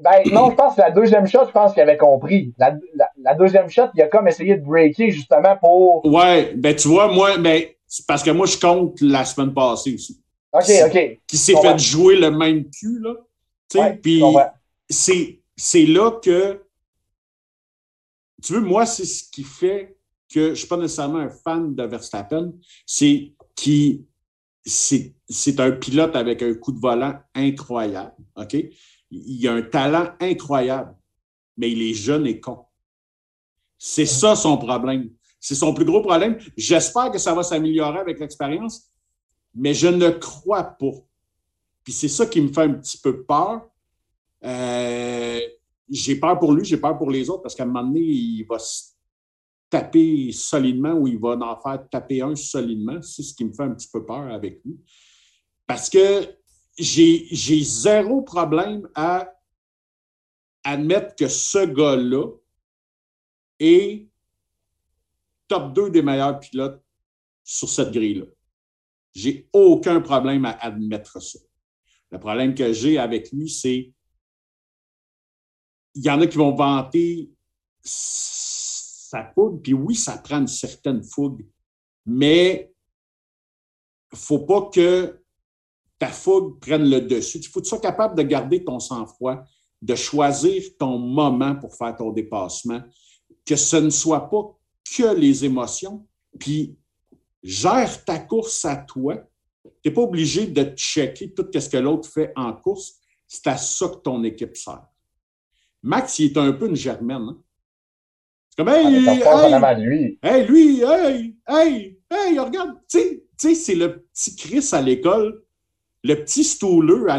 ben non, je pense que la deuxième shot, je pense qu'il avait compris. La, la, deuxième shot, il a comme essayé de breaker justement pour. Ouais, ben tu vois, moi, ben, parce que moi, je compte la semaine passée aussi. OK, OK. Qui s'est fait jouer le même cul, là. Tu sais, puis c'est là que tu veux, moi, c'est ce qui fait que je ne suis pas nécessairement un fan de Verstappen, c'est qu'il c'est un pilote avec un coup de volant incroyable, OK? Il a un talent incroyable, mais il est jeune et con. C'est ça son problème. C'est son plus gros problème. J'espère que ça va s'améliorer avec l'expérience, mais je ne crois pas. Puis c'est ça qui me fait un petit peu peur. Euh, j'ai peur pour lui, j'ai peur pour les autres, parce qu'à un moment donné, il va se taper solidement ou il va en faire taper un solidement. C'est ce qui me fait un petit peu peur avec lui. Parce que j'ai zéro problème à admettre que ce gars-là est top 2 des meilleurs pilotes sur cette grille-là. J'ai aucun problème à admettre ça. Le problème que j'ai avec lui, c'est il y en a qui vont vanter sa fougue, puis oui, ça prend une certaine fougue, mais faut pas que ta fougue prenne le dessus. Il faut que tu sois capable de garder ton sang-froid, de choisir ton moment pour faire ton dépassement, que ce ne soit pas que les émotions, puis gère ta course à toi. Tu n'es pas obligé de checker tout ce que l'autre fait en course. C'est à ça que ton équipe sert. Max, il est un peu une germaine. Hein? C'est comme, hey, ah, hey, lui. hey, lui, hey, hey, hey, regarde, tu sais, c'est le petit Chris à l'école, le petit stouleux à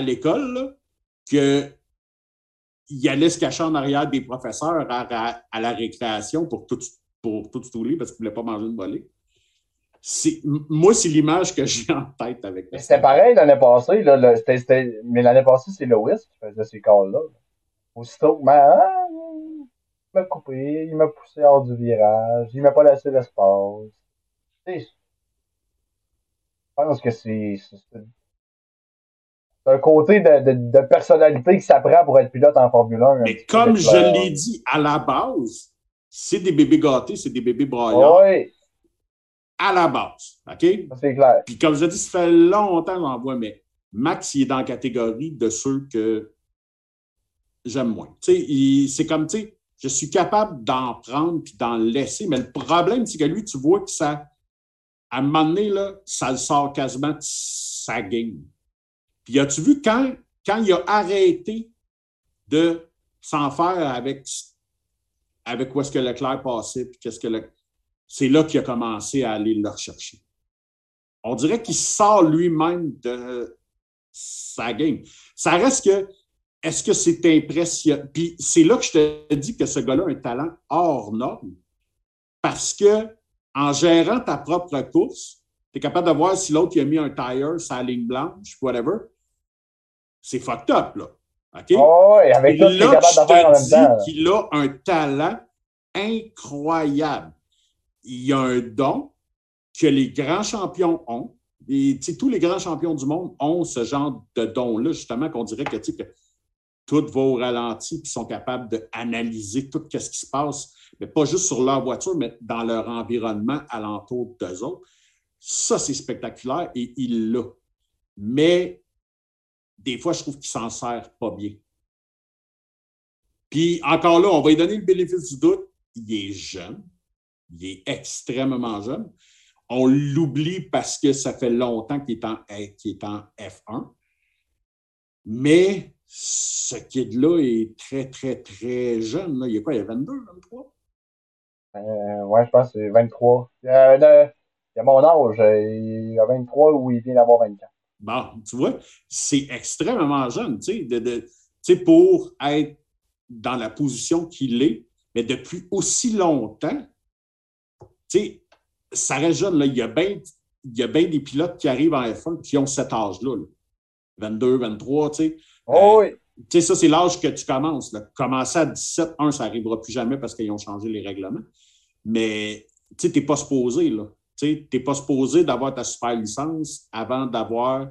l'école, que il allait se cacher en arrière des professeurs à, la récréation pour tout, pour tout stouler parce qu'il ne voulait pas manger une volée. Moi, c'est l'image que j'ai en tête avec ça. C'était pareil l'année passée. Là, mais l'année passée, c'est Lewis qui faisait ces calls-là. Aussitôt, mais, ah, il m'a coupé, il m'a poussé hors du virage, il m'a pas laissé l'espace. Je pense que c'est un côté de, personnalité qui s'apprend pour être pilote en Formule 1. Mais comme je l'ai dit à la base, c'est des bébés gâtés, c'est des bébés braillards. Oui à la base. OK? C'est clair. Puis comme je dis, ça fait longtemps que j'en vois, mais Max, il est dans la catégorie de ceux que j'aime moins. Tu sais, c'est comme, tu sais, je suis capable d'en prendre puis d'en laisser, mais le problème, c'est que lui, tu vois que ça, à un moment donné, là, ça le sort quasiment de sa game. Puis as-tu vu quand, quand il a arrêté de s'en faire avec, avec où est-ce que Leclerc passait, puis qu'est-ce que le c'est là qu'il a commencé à aller le rechercher. On dirait qu'il sort lui-même de sa game. Ça reste que, est-ce que c'est impressionnant? Puis c'est là que je te dis que ce gars-là a un talent hors norme parce que en gérant ta propre course, tu es capable de voir si l'autre a mis un tire la ligne blanche, whatever. C'est fucked up, là. OK? Oh, et avec là, je te dis qu'il a un talent incroyable il y a un don que les grands champions ont. Et tous les grands champions du monde ont ce genre de don-là, justement, qu'on dirait que, que tout va au ralenti sont capables d'analyser tout ce qui se passe, mais pas juste sur leur voiture, mais dans leur environnement alentour d'eux autres. Ça, c'est spectaculaire et il l'a. Mais des fois, je trouve qu'il s'en sert pas bien. Puis encore là, on va lui donner le bénéfice du doute. Il est jeune il est extrêmement jeune. On l'oublie parce que ça fait longtemps qu'il est en, est en F1. Mais ce kid-là est très, très, très jeune. Il est quoi? Il a 22, 23? Euh, oui, je pense que c'est 23. Euh, il a mon âge. Il a 23 ou il vient d'avoir 24. Bon, tu vois, c'est extrêmement jeune, tu sais, de, de, pour être dans la position qu'il est, mais depuis aussi longtemps, tu sais, ça reste jeune. Là. Il, y a bien, des pilotes qui arrivent en F1 qui ont cet âge-là. 22, 23, tu sais. Oh oui. tu sais, ça, c'est l'âge que tu commences. Commencer à 17, 1, ça n'arrivera plus jamais parce qu'ils ont changé les règlements. Mais tu sais, tu n'es pas supposé, là. Tu n'es pas supposé d'avoir ta super licence avant d'avoir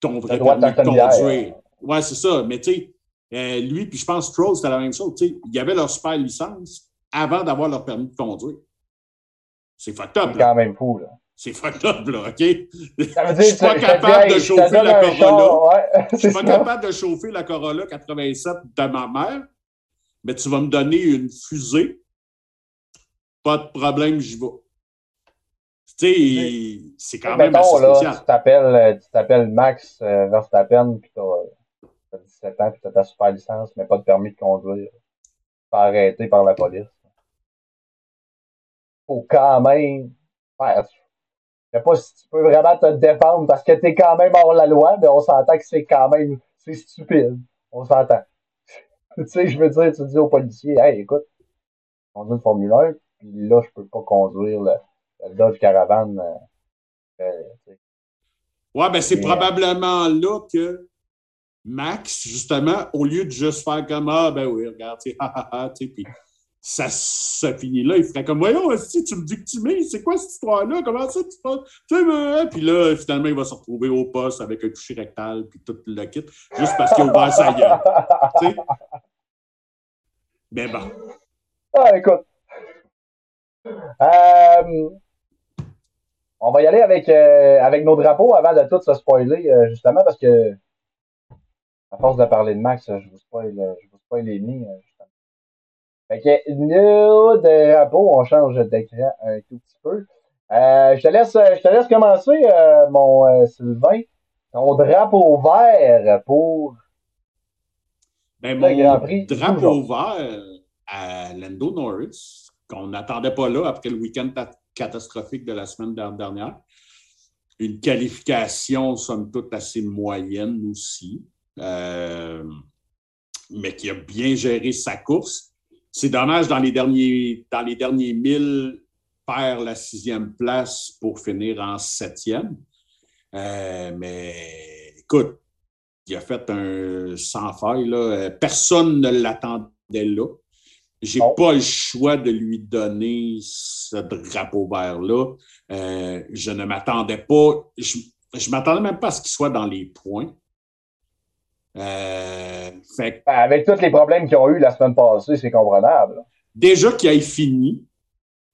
ton vrai permis de conduire. Oui, c'est ça. Mais tu sais, euh, lui, puis je pense Stroll, c'était la même chose. Tu sais, il y avait leur super licence, avant d'avoir leur permis de conduire. C'est fucked up. C'est quand même fou, là. C'est fucked up, là, OK? je suis pas capable de chauffer la Corolla. Je suis pas capable de chauffer la Corolla 87 de ma mère, mais tu vas me donner une fusée. Pas de problème, j'y vais. tu sais, c'est quand même assez là, spécial. Tu t'appelles, tu t'appelles Max euh, Verstappen, puis t'as, 17 ans, puis t'as ta super licence, mais pas de permis de conduire. Pas arrêté par la police. Faut quand même faire. Je sais pas si tu peux vraiment te défendre parce que t'es quand même hors la loi, mais on s'entend que c'est quand même, c'est stupide. On s'entend. tu sais, je veux dire, tu dis aux policiers, hey, écoute, on conduis une Formule 1, puis là, je peux pas conduire le, le Dodge Caravan. Euh, euh, ouais, ben c'est euh, probablement là que Max, justement, au lieu de juste faire comme Ah, ben oui, regarde, tu sais, <laughs> ha, ha, ha, tu sais, puis ça, finit là, il ferait comme Voyons, si tu me dis que tu mets, c'est quoi cette histoire-là? Comment ça tu penses? Tu sais, ben, puis là, finalement, il va se retrouver au poste avec un toucher rectal, puis tout le kit, juste parce qu'il a ouvert sa gueule. tu sais? Mais bon. Ah, écoute. Euh, on va y aller avec, euh, avec nos drapeaux avant de tout se spoiler, euh, justement, parce que à force de parler de Max, je vous spoil, je vous spoil les justement. Fait que nos drapeaux, on change d'écran un tout petit peu. je, te laisse, je te laisse commencer, mon Sylvain. Ton drapeau vert pour Ben, le Grand mon Prix drapeau vert à Lando Norris, qu'on n'attendait pas là après le week-end ta- catastrophique de la semaine der- dernière. Une qualification, somme toute, assez moyenne aussi, euh, mais qui a bien géré sa course. C'est dommage, dans les derniers, dans les derniers milles, perd la sixième place pour finir en septième. Euh, mais écoute, il a fait un sans faille. Là. Personne ne l'attendait là. J'ai Non. pas le choix de lui donner ce drapeau vert-là. Euh, je ne m'attendais pas. Je, je m'attendais même pas à ce qu'il soit dans les points. Euh, fait Ben, avec tous les problèmes qu'ils ont eu la semaine passée, c'est comprenable. déjà qu'il ait fini,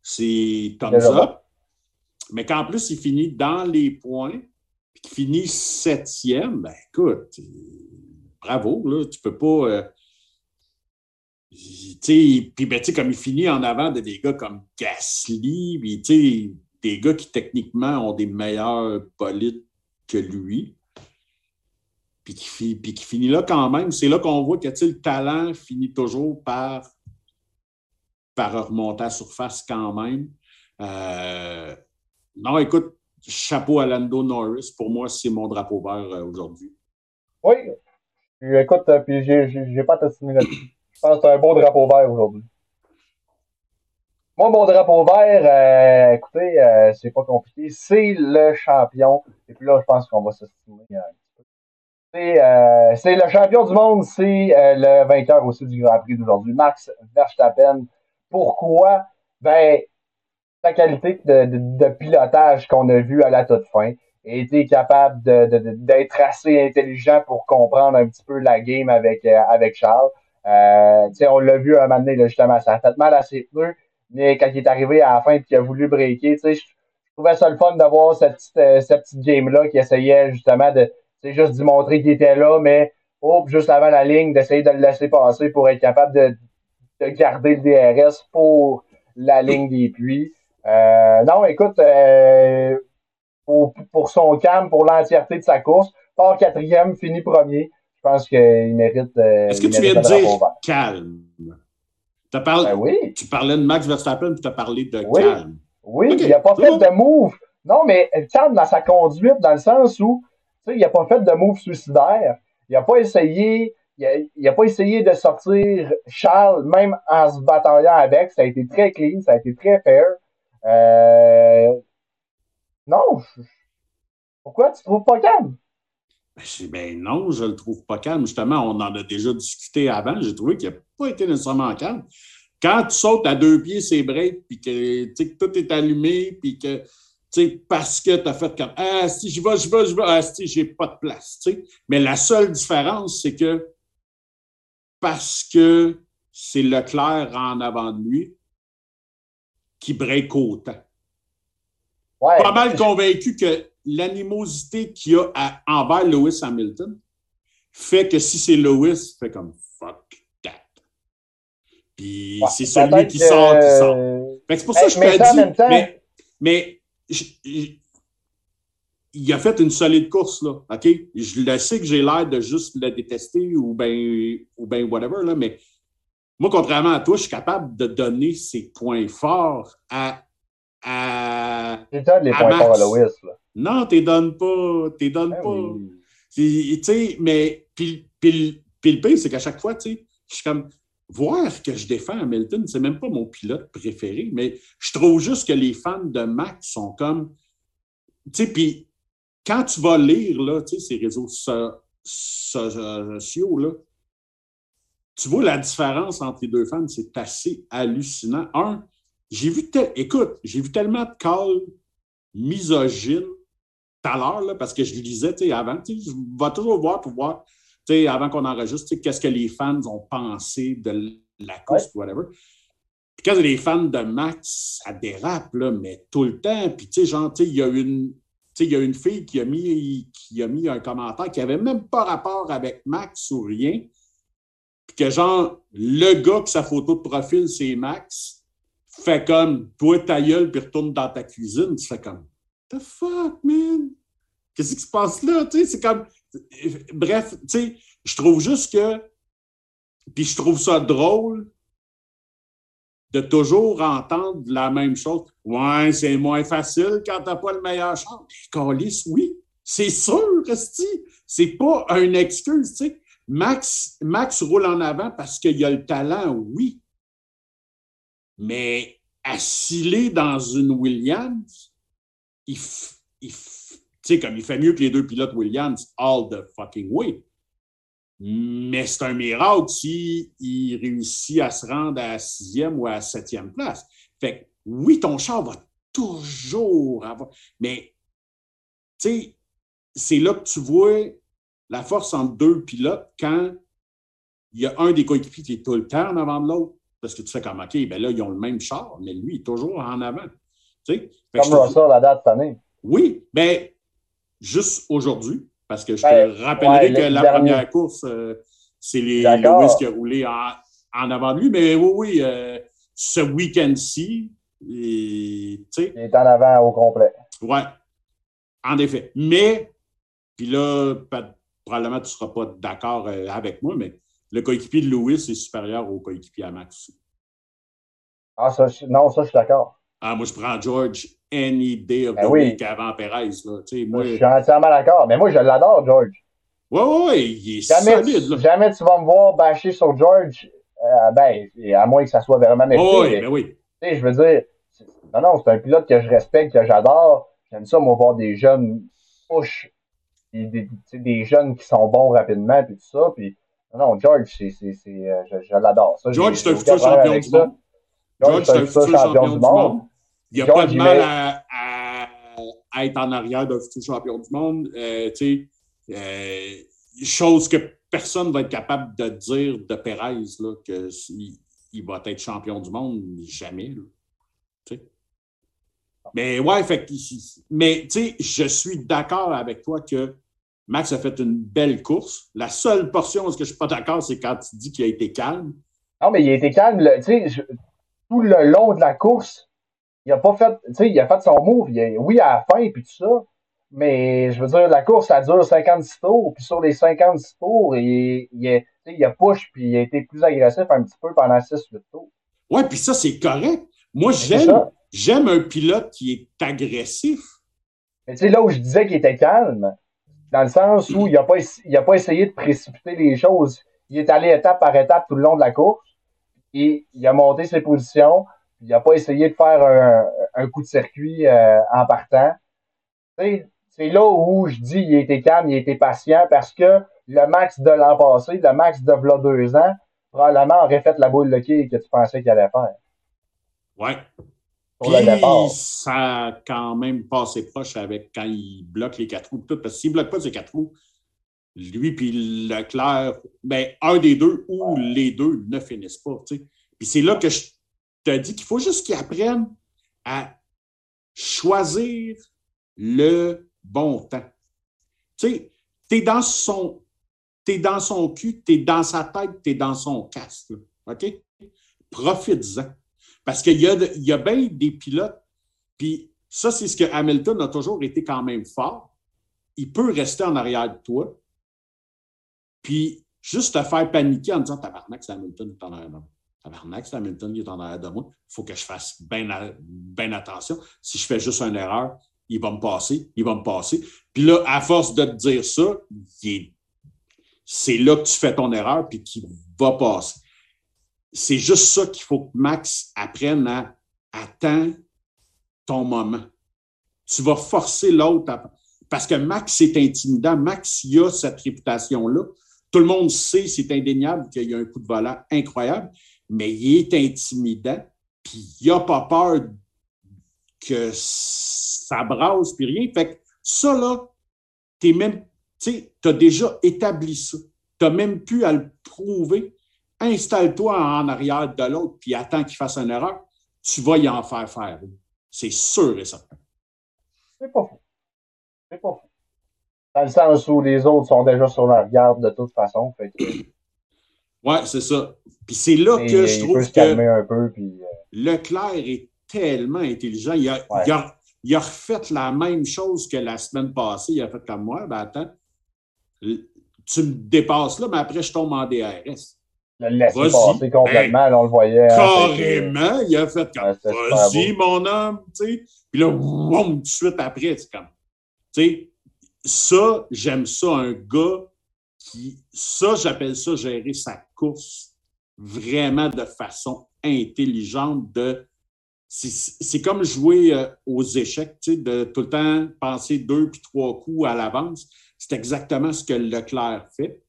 c'est thumbs Déjà up. Mais qu'en plus, il finit dans les points, puis qu'il finit septième, ben écoute, bravo, là, tu peux pas. euh, tu sais, puis ben, tu sais, comme il finit en avant de des gars comme Gasly, puis tu sais, des gars qui techniquement ont des meilleurs bolides que lui, puis qui, finit là quand même. C'est là qu'on voit que le talent finit toujours par, par remonter à surface quand même. Euh, non, écoute, chapeau à Lando Norris. Pour moi, c'est mon drapeau vert euh, aujourd'hui. Oui. Écoute, euh, puis j'ai, pas testé là-dessus. Je pense que c'est un beau drapeau vert aujourd'hui. Moi, mon drapeau vert, écoutez, euh, c'est pas compliqué. C'est le champion. Et puis là, je pense qu'on va. C'est, euh, c'est le champion du monde, c'est euh, le vainqueur aussi du Grand Prix d'aujourd'hui, Max Verstappen. Pourquoi? Ben, sa qualité de, de, de pilotage qu'on a vu à la toute fin été capable de, de- de- d'être assez intelligent pour comprendre un petit peu la game avec, euh, avec Charles. On l'a vu un moment donné, justement, ça a fait mal à ses pneus, mais quand il est arrivé à la fin et qu'il a voulu breaker, je trouvais ça le fun d'avoir cette petite, euh, cette petite game-là qui essayait justement de, sais, juste d'y montrer qu'il était là, mais, oh, juste avant la ligne, d'essayer de le laisser passer pour être capable de, de garder le DRS pour la ligne des puits. Euh, non, écoute, euh, pour, pour son calme, pour l'entièreté de sa course. Part quatrième, finit premier. Je pense qu'il mérite. euh, Est-ce que tu viens de dire calme? Parlé, Ben oui, Tu parlais de Max Verstappen, puis tu as parlé de Oui. calme. oui, il n'a pas c'est fait bon. de move. Non, mais calme dans sa conduite, dans le sens où, sais, il n'a pas fait de move suicidaire. Il n'a pas essayé. Il a, pas essayé de sortir Charles, même en se bataillant avec. Ça a été très clean, ça a été très fair. Euh, non, pourquoi tu trouves pas calme? Ben, ben non, je le trouve pas calme. Justement, on en a déjà discuté avant. J'ai trouvé qu'il n'a pas été nécessairement calme. Quand tu sautes à deux pieds ses breaks, puis que, que tout est allumé, puis que, parce que tu as fait comme Ah, si j'y vais, j'y vais, j'y vais, ah, si j'ai pas de place. tu sais. Mais la seule différence, c'est que parce que c'est Leclerc en avant de lui qui break autant. Ouais, pas mal convaincu que l'animosité qu'il y a à- envers Lewis Hamilton fait que si c'est Lewis, il fait comme fuck that. Puis Ouais, c'est celui qui sort, qui sort. C'est pour ça que je te dis. mais il a fait une solide course, là. OK? Je le sais que j'ai l'air de juste le détester ou bien ou ben whatever, là, mais moi, contrairement à toi, je suis capable de donner ses points forts à. à tu donnes les points forts à Lois, là. Non, tu donnes pas. Tu donnes ben pas. Tu sais, mais. Puis le pire, c'est qu'à chaque fois, tu sais, je suis comme voir que je défends Hamilton, c'est même pas mon pilote préféré, mais je trouve juste que les fans de Max sont comme. Tu sais, puis quand tu vas lire là, ces réseaux sociaux, là, tu vois la différence entre les deux fans, c'est assez hallucinant. Un, j'ai vu, écoute, j'ai vu tellement de calls misogynes tout à l'heure, parce que je lisais avant, je vais toujours voir pour voir avant qu'on enregistre, qu'est-ce que les fans ont pensé de la course, whatever. Puis quand les fans de Max, ça dérape, là, mais tout le temps. Puis, tu sais, genre, il y a une. il y a une fille qui a, mis, qui a mis un commentaire qui n'avait même pas rapport avec Max ou rien. Puis que, genre, le gars que sa photo de profil, c'est Max, fait comme, toi, ta gueule, puis retourne dans ta cuisine. Tu fais comme, the fuck, man? Qu'est-ce qui se passe là? Tu sais, c'est comme, Bref, tu sais, je trouve juste que. Puis je trouve ça drôle de toujours entendre la même chose. Ouais, c'est moins facile quand t'as pas le meilleur char. Calice, oui, c'est sûr, Resti. C'est pas une excuse, tu. Max, roule en avant parce qu'il a le talent, oui. Mais assilé dans une Williams, il, il, sais, comme il fait mieux que les deux pilotes Williams all the fucking way. Mais c'est un miracle s'il réussit à se rendre à la sixième ou à la septième place. Fait que oui, ton char va toujours avoir. Mais, tu sais, c'est là que tu vois la force entre deux pilotes quand il y a un des coéquipiers qui est tout le temps en avant de l'autre. Parce que tu fais comme, OK, ben là, ils ont le même char, mais lui, il est toujours en avant. Tu sais? Comme Russell, la date année. Oui, mais juste aujourd'hui, parce que je te ben, rappellerai que la première course, euh, c'est les Lewis qui a roulé en, avant de lui. Mais oui, oui, euh, ce week-end-ci, il est en avant au complet. Oui, en effet. Mais, puis là, probablement tu ne seras pas d'accord euh, avec moi, mais le coéquipier de Lewis est supérieur au coéquipier à Max. Ah, ça, non, ça, je suis d'accord. Ah, moi, je prends George any day of ben the avant Perez. Là. Moi... Je suis entièrement d'accord. Mais moi, je l'adore, George. Oui, oui, oui, il est jamais solide. Tu, jamais tu vas me voir bâcher sur George, euh, ben, à moins que ça soit vraiment mérité. Oh, oui, mais, ben oui. Je veux dire, non, non, c'est un pilote que je respecte, que j'adore. J'aime ça, moi, voir des jeunes push, des, des, jeunes qui sont bons rapidement, puis tout ça. Puis, non, George, c'est, c'est, euh, je, je l'adore. George, c'est un futur champion du monde. George, c'est un futur champion du monde. Il n'y a pas de mal à, être en arrière d'un futur champion du monde. Euh, euh, chose que personne ne va être capable de dire de Perez, qu'il il va être champion du monde, jamais. mais ouais, fait, mais je suis d'accord avec toi que Max a fait une belle course. La seule portion où je ne suis pas d'accord, c'est quand tu dis qu'il a été calme. Non, mais il a été calme, tout le long de la course il a pas fait, tu sais, il a fait son move. oui, à la fin, puis tout ça. Mais je veux dire, la course, ça dure 56 tours. Puis sur les 56 tours, il, il, il a push, puis il a été plus agressif un petit peu pendant 6-8 tours. Ouais, puis ça, c'est correct. Moi, j'aime, j'aime un pilote qui est agressif. Mais tu sais, là où je disais qu'il était calme, dans le sens où il n'a pas, a pas essayé de précipiter les choses. Il est allé étape par étape tout le long de la course. Et il a monté ses positions il n'a pas essayé de faire un, coup de circuit euh, en partant. C'est là où je dis il était calme, il était patient parce que le max de l'an passé, le max de là deux ans, probablement aurait fait la boule de quai que tu pensais qu'il allait faire. Ouais. Puis, ça a quand même passé proche avec quand il bloque les quatre roues. Tout, parce que s'il ne bloque pas ces quatre roues, lui puis Leclerc, ben, un des deux ou les deux ne finissent pas. Puis c'est là que je as dit qu'il faut juste qu'il apprenne à choisir le bon temps. Tu sais, tu es dans son es dans son cul, tu es dans sa tête, tu es dans son casque. OK? Profites-en. Parce qu'il y a, y a bien des pilotes, puis Ça, c'est ce que Hamilton a toujours été quand même fort. Il peut rester en arrière de toi. Puis, juste te faire paniquer en disant Tabarnak, c'est Hamilton qui est en arrière. Tabarnak, c'est Hamilton qui est en arrière de moi. Il faut que je fasse bien attention. Si je fais juste une erreur, il va me passer, il va me passer. Puis là, à force de te dire ça, c'est là que tu fais ton erreur puis qu'il va passer. C'est juste ça qu'il faut que Max apprenne à attendre ton moment. Tu vas forcer l'autre à... Parce que Max, c'est intimidant. Max, il a cette réputation-là. Tout le monde sait, c'est indéniable qu'il y a un coup de volant incroyable, mais il est intimidant, puis il n'a pas peur que ça brasse, puis rien. Fait que ça, là, tu même, tu as déjà établi ça. Tu n'as même pu à le prouver. Installe-toi en arrière de l'autre, puis attends qu'il fasse une erreur. Tu vas y en faire faire. C'est sûr et certain. C'est pas faux. C'est pas faux. Dans le sens où les autres sont déjà sur la garde de toute façon. Oui, c'est ça. Puis c'est là que je trouve que un peu, puis, euh, Leclerc est tellement intelligent. Il a, il, a, il a, refait la même chose que la semaine passée. Il a fait comme moi. Ben attends, tu me dépasses là, mais après, je tombe en DRS. Le laisser passer complètement, ben, on le voyait. Hein, carrément, il a fait comme Vas-y, mon homme, tu sais. Puis là, tout de suite après, c'est comme. Tu sais, ça, j'aime ça, un gars Ça, j'appelle ça gérer sa course vraiment de façon intelligente. De, c'est comme jouer euh, aux échecs, de tout le temps penser deux puis trois coups à l'avance. C'est exactement ce que Leclerc fait.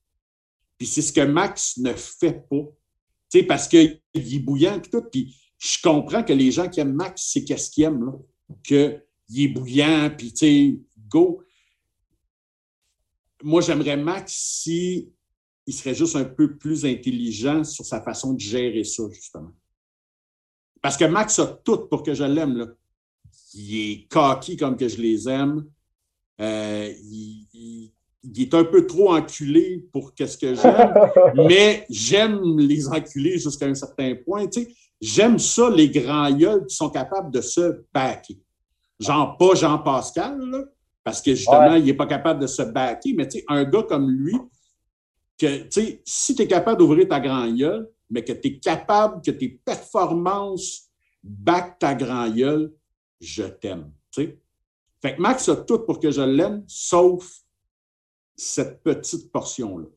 Puis c'est ce que Max ne fait pas. Tu sais, parce qu'il est bouillant et tout. Puis je comprends que les gens qui aiment Max, c'est qu'est-ce qu'ils aiment, là. Qu'il est bouillant, puis tu sais, go moi, j'aimerais Max si il serait juste un peu plus intelligent sur sa façon de gérer ça, justement. Parce que Max a tout pour que je l'aime. Là. Il est cocky comme que je les aime. Euh, il, est un peu trop enculé pour qu'est-ce que j'aime, <laughs> mais j'aime les enculés jusqu'à un certain point. Tu sais, j'aime ça, les grands gueules qui sont capables de se baquer. Genre pas Jean-Pascal, là, parce que justement, il n'est pas capable de se backer. Mais tu sais, un gars comme lui, que, tu sais, si tu es capable d'ouvrir ta grand gueule, mais que tu es capable, que tes performances back ta grand gueule, je t'aime. Tu sais. Fait que Max a tout pour que je l'aime, sauf cette petite portion-là.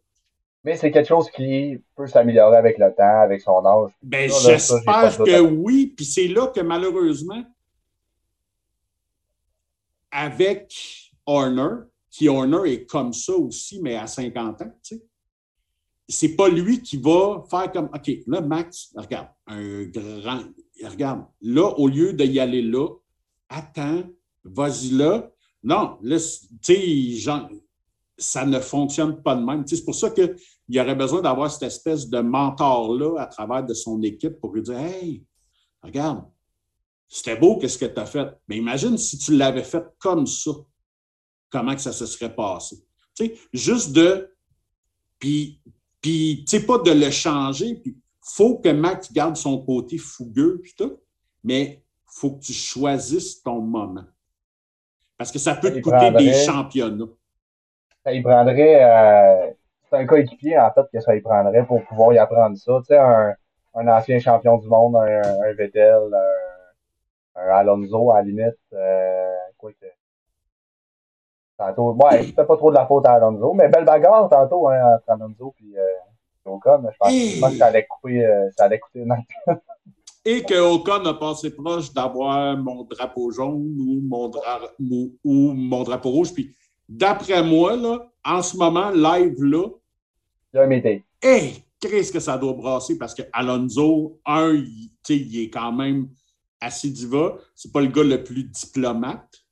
Mais c'est quelque chose qui peut s'améliorer avec le temps, avec son âge. Ben, j'espère que oui. Puis c'est là que malheureusement, avec Horner, qui Horner est comme ça aussi, mais à 50 ans, tu sais. C'est pas lui qui va faire comme OK, là, Max, regarde, un grand. Regarde, là, au lieu d'y aller là, attends, vas-y là. Non, là, tu sais, ça ne fonctionne pas de même. c'est pour ça qu'il y aurait besoin d'avoir cette espèce de mentor-là à travers de son équipe pour lui dire Hey, regarde, c'était beau qu'est-ce que tu as fait. Mais imagine si tu l'avais fait comme ça, comment que ça se serait passé? Tu sais, juste de. Puis, puis tu sais, pas de le changer. Puis, faut que Max garde son côté fougueux, puis tout, mais il faut que tu choisisses ton moment. Parce que ça peut te coûter des championnats. Ça y prendrait. Euh, c'est un coéquipier, en fait, que ça y prendrait pour pouvoir y apprendre ça. Tu sais, un, un ancien champion du monde, un, un Vettel, un un Alonso à la limite. Euh, quoi que. Tantôt, ouais, c'était pas trop de la faute à Alonso, mais belle bagarre tantôt hein, entre Alonso et euh, Ocon. Je pense, je pense, que ça allait couper, euh, ça allait coûter <laughs> Et que Ocon a passé proche d'avoir mon drapeau jaune ou mon, ou, mon drapeau rouge. Puis d'après moi, là, en ce moment, live là. Il y a un meeting. Hé, qu'est-ce que ça doit brasser? Parce que Alonso, un, il, il est quand même assez diva. C'est pas le gars le plus diplomate.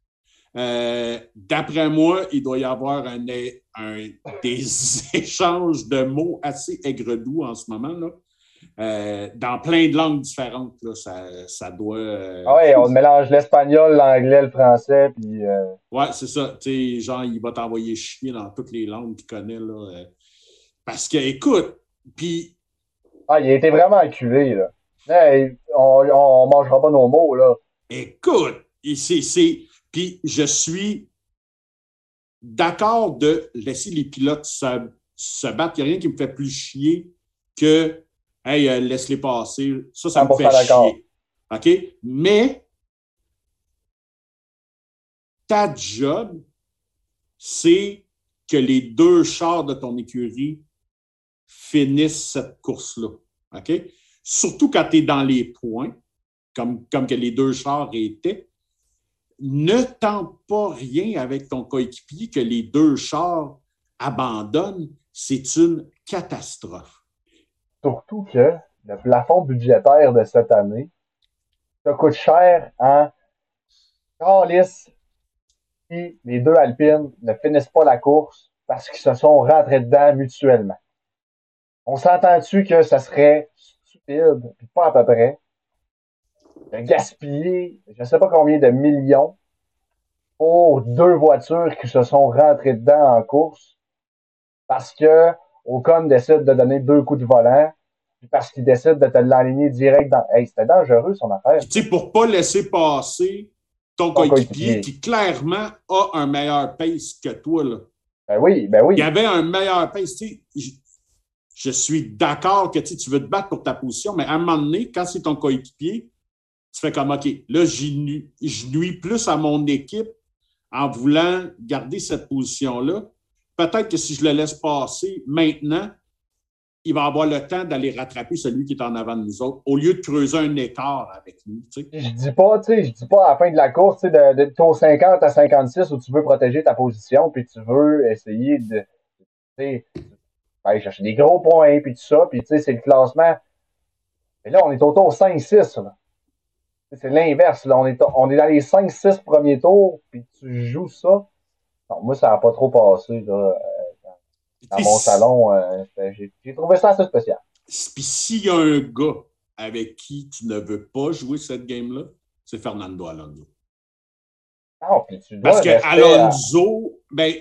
Euh, d'après moi, il doit y avoir un, des <laughs> échanges de mots assez aigre-doux en ce moment. Là. Euh, dans plein de langues différentes, là, ça, doit. Euh, ah oui, on mélange l'espagnol, l'anglais, le français, puis. Ouais, c'est ça. Tu sais, genre, il va t'envoyer chier dans toutes les langues qu'il connaît, là. parce que, écoute, puis. Ah, il a été vraiment acculé, là on, on mangera pas nos mots, là. Écoute, Et c'est, puis je suis d'accord de laisser les pilotes se, se battre. Il n'y a rien qui me fait plus chier que Hey, euh, laisse-les passer. Ça, ça me fait chier. OK? Mais ta job, c'est que les deux chars de ton écurie finissent cette course-là. OK? Surtout quand tu es dans les points, comme, comme que les deux chars étaient. Ne tente pas rien avec ton coéquipier que les deux chars abandonnent. C'est une catastrophe. Surtout que le plafond budgétaire de cette année, ça coûte cher en Carlis si les deux Alpines ne finissent pas la course parce qu'ils se sont rentrés dedans mutuellement. On s'entend-tu que ça serait puis pas à peu près, de gaspiller je ne sais pas combien de millions pour deux voitures qui se sont rentrées dedans en course parce que Ocon décide de donner deux coups de volant parce qu'il décide de te l'aligner direct dans. Hey, c'était dangereux son affaire. Tu sais, pour pas laisser passer ton, coéquipier qui clairement a un meilleur pace que toi. Là. Ben oui, ben oui. Il y avait un meilleur pace. Tu sais, je, suis d'accord que tu veux te battre pour ta position, mais à un moment donné, quand c'est ton coéquipier, tu fais comme OK, là, je nuis plus à mon équipe en voulant garder cette position-là. Peut-être que si je le laisse passer maintenant, il va avoir le temps d'aller rattraper celui qui est en avant de nous autres, au lieu de creuser un écart avec nous. Je dis pas, tu sais, je dis pas à la fin de la course, tu de, de tour 50 à 56 où tu veux protéger ta position, puis tu veux essayer de, aller chercher des gros points, puis tout ça, puis tu sais, c'est le classement. Mais là, on est au tour 5-6, là. C'est l'inverse, là. On est, on est dans les 5-6 premiers tours, puis tu joues ça. Non, moi, ça n'a pas trop passé, là dans mon salon. Euh, j'ai trouvé ça assez spécial. Puis s'il y a un gars avec qui tu ne veux pas jouer cette game-là, c'est Fernando Alonso. Ah, puis tu Parce que Alonso, ben,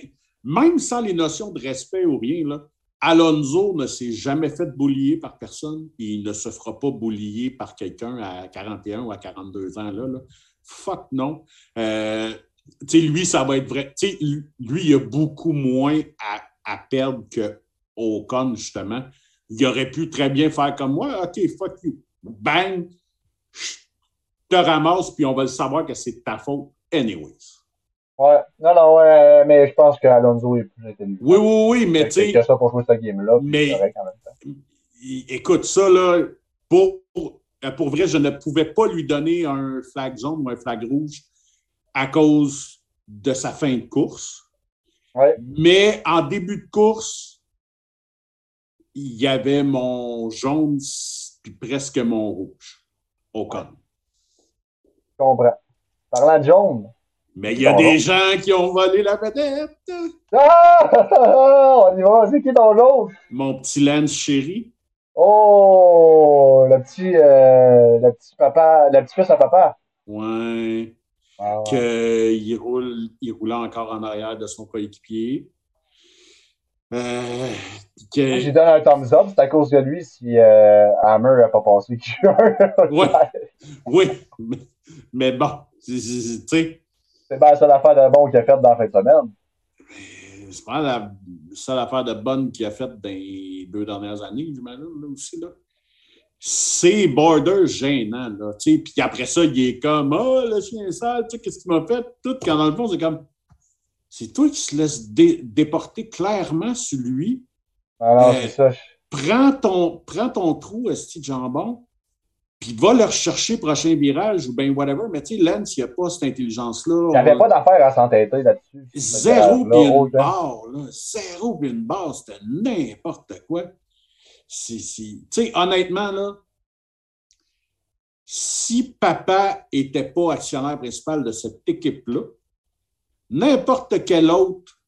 même sans les notions de respect ou rien, là, Alonso ne s'est jamais fait boulier par personne il ne se fera pas boulier par quelqu'un à 41 ou à 42 ans. Là, Fuck non. Euh, lui, ça va être vrai. lui, il a beaucoup moins à à perdre que Ocon, justement. Il aurait pu très bien faire comme moi. OK, fuck you. Bang! Je te ramasse, puis on va le savoir que c'est ta faute, anyways. Ouais, non, non, ouais, mais je pense qu'Alonso est plus intelligent. Oui, oui, oui, mais tu sais. C'est ça pour jouer cette game-là. Mais, écoute, ça, là, pour, pour vrai, je ne pouvais pas lui donner un flag jaune ou un flag rouge à cause de sa fin de course. Mais en début de course, il y avait mon jaune puis presque mon rouge au con. Je comprends. Parlant de jaune. Mais il y a des gens qui ont volé la vedette. Ah! <laughs> On y va, c'est qui ton jaune? Mon petit Lance chéri. Oh! Le petit, euh, le petit papa, le petit fils à papa. Ouais. Ah qu'il roule, il roulait encore en arrière de son coéquipier. Euh, que... J'ai donné un thumbs up, c'est à cause de lui si euh, Hammer n'a pas passé <laughs> oui, oui, mais, mais bon, tu sais. C'est bien la seule affaire de bon qu'il a faite dans la fin de semaine. C'est pas la seule affaire de bonne qu'il a faite dans les deux dernières années, j'imagine, là aussi. Là c'est border gênant. Là, puis après ça, il est comme Oh, le chien sale, qu'est-ce qu'il m'a fait? Tout, quand dans le fond, c'est comme C'est toi qui se laisse déporter clairement sur lui. Alors, ah euh, c'est ça. Prends ton, prends ton trou, Esti de jambon, puis va le rechercher prochain virage ou bien whatever. Mais tu sais, Lance, il n'y a pas cette intelligence-là. Il n'y avait pas d'affaire à s'entêter là-dessus. Zéro puis une barre. Là. Zéro puis une barre, c'était n'importe quoi tu sais, honnêtement, là, si papa n'était pas actionnaire principal de cette équipe-là, n'importe quel autre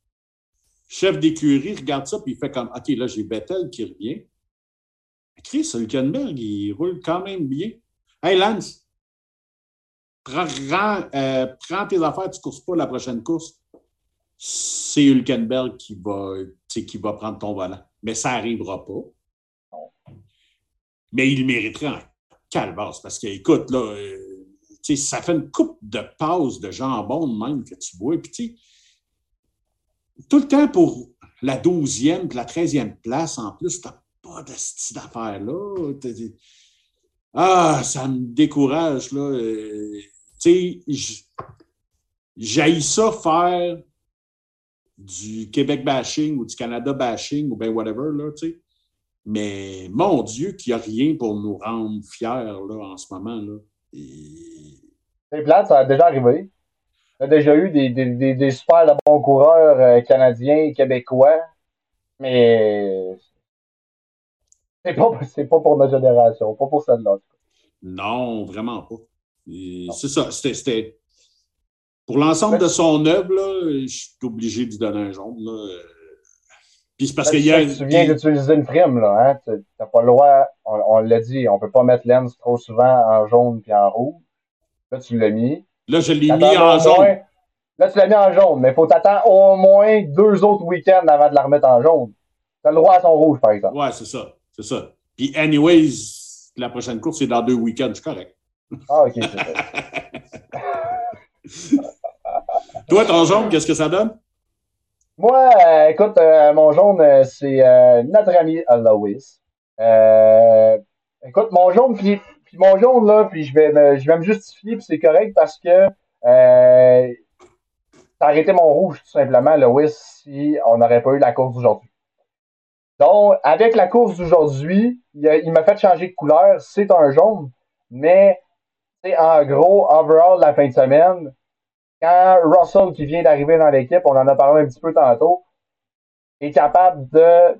chef d'écurie regarde ça et il fait comme OK, là, j'ai Bethel qui revient. Chris Hülkenberg, il roule quand même bien. Hey Lance, prends, euh, tes affaires, tu ne courses pas la prochaine course. C'est Hülkenberg qui va, qui va prendre ton volant. Mais ça n'arrivera pas. Mais il mériterait en calvasse parce que, écoute, là, euh, ça fait une coupe de pause de jambon même que tu bois. Puis, tout le temps pour la 12e puis la 13e place, en plus, tu n'as pas de style d'affaires là. Ah, ça me décourage, là. Euh, tu sais, j'ai ça faire du Québec bashing ou du Canada bashing ou bien whatever, là, tu sais. Mais mon Dieu, qu'il n'y a rien pour nous rendre fiers là, en ce moment. Là. C'est plate, ça a déjà arrivé. On a déjà eu des, des, des, super de bons coureurs euh, canadiens, québécois, mais c'est pas, pas pour notre génération, pas pour celle-là. Non, vraiment pas. C'est ça, c'était. Pour l'ensemble de son œuvre, je suis obligé de lui donner un jaune. Là. Puis c'est parce qu'il y a. Tu viens d'utiliser une prime, là, hein? Tu n'as pas le droit, on, l'a dit, on ne peut pas mettre Lens trop souvent en jaune puis en rouge. Là, tu l'as mis. Là, je l'ai mis en jaune. là, tu l'as mis en jaune, mais il faut t'attendre au moins deux autres week-ends avant de la remettre en jaune. Tu as le droit à son rouge, par exemple. Ouais, c'est ça. C'est ça. Puis, anyways, la prochaine course, c'est dans deux week-ends, c'est correct. Ah, OK. <laughs> Toi, ton jaune, qu'est-ce que ça donne? Moi, euh, écoute, euh, mon jaune, euh, c'est notre ami Lois. écoute, mon jaune, puis, mon jaune, là, puis je vais me, je vais me justifier, puis c'est correct parce que euh, ça arrêté mon rouge, tout simplement, Lois, si on n'aurait pas eu la course d'aujourd'hui. Donc, avec la course d'aujourd'hui, il, m'a fait changer de couleur. C'est un jaune, mais en gros, overall, la fin de semaine, quand Russell, qui vient d'arriver dans l'équipe, on en a parlé un petit peu tantôt, est capable de,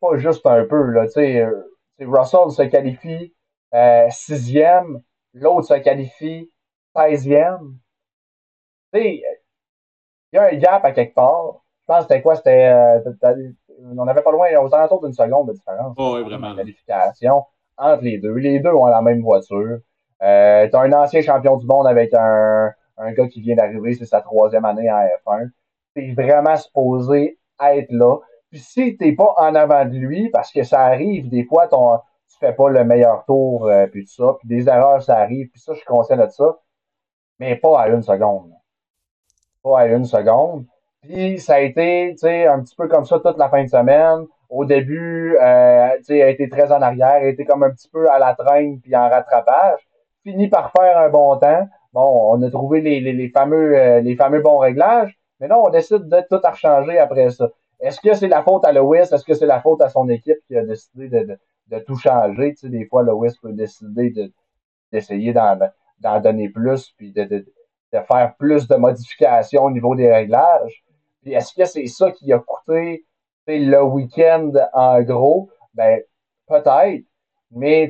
pas juste un peu, là, tu sais, euh, Russell se qualifie euh, sixième, l'autre se qualifie seizième. Tu sais, il y a un gap à quelque part. Je pense que c'était quoi? C'était, euh, on n'avait pas loin, aux alentours d'une seconde de différence. Oh, oui, vraiment. qualification entre les deux. Les deux ont la même voiture. Euh, T'as un ancien champion du monde avec un, un gars qui vient d'arriver, c'est sa troisième année en F1. T'es vraiment supposé être là. Puis si t'es pas en avant de lui, parce que ça arrive, des fois, ton, tu fais pas le meilleur tour, euh, puis tout ça, puis des erreurs, ça arrive, puis ça, je suis conscient de ça, mais pas à une seconde. Pas à une seconde. Puis ça a été, tu sais, un petit peu comme ça toute la fin de semaine. Au début, euh, tu sais, a été très en arrière, a été comme un petit peu à la traîne puis en rattrapage. Fini par faire un bon temps. Bon, on a trouvé les, les, fameux, euh, les fameux bons réglages, mais non, on décide de tout rechanger après ça. Est-ce que c'est la faute à Lewis? Est-ce que c'est la faute à son équipe qui a décidé de, de, tout changer? Tu sais, des fois, Lewis peut décider d'essayer d'en donner plus, puis de, de, faire plus de modifications au niveau des réglages. Est-ce que c'est ça qui a coûté le week-end en gros? Ben, peut-être, mais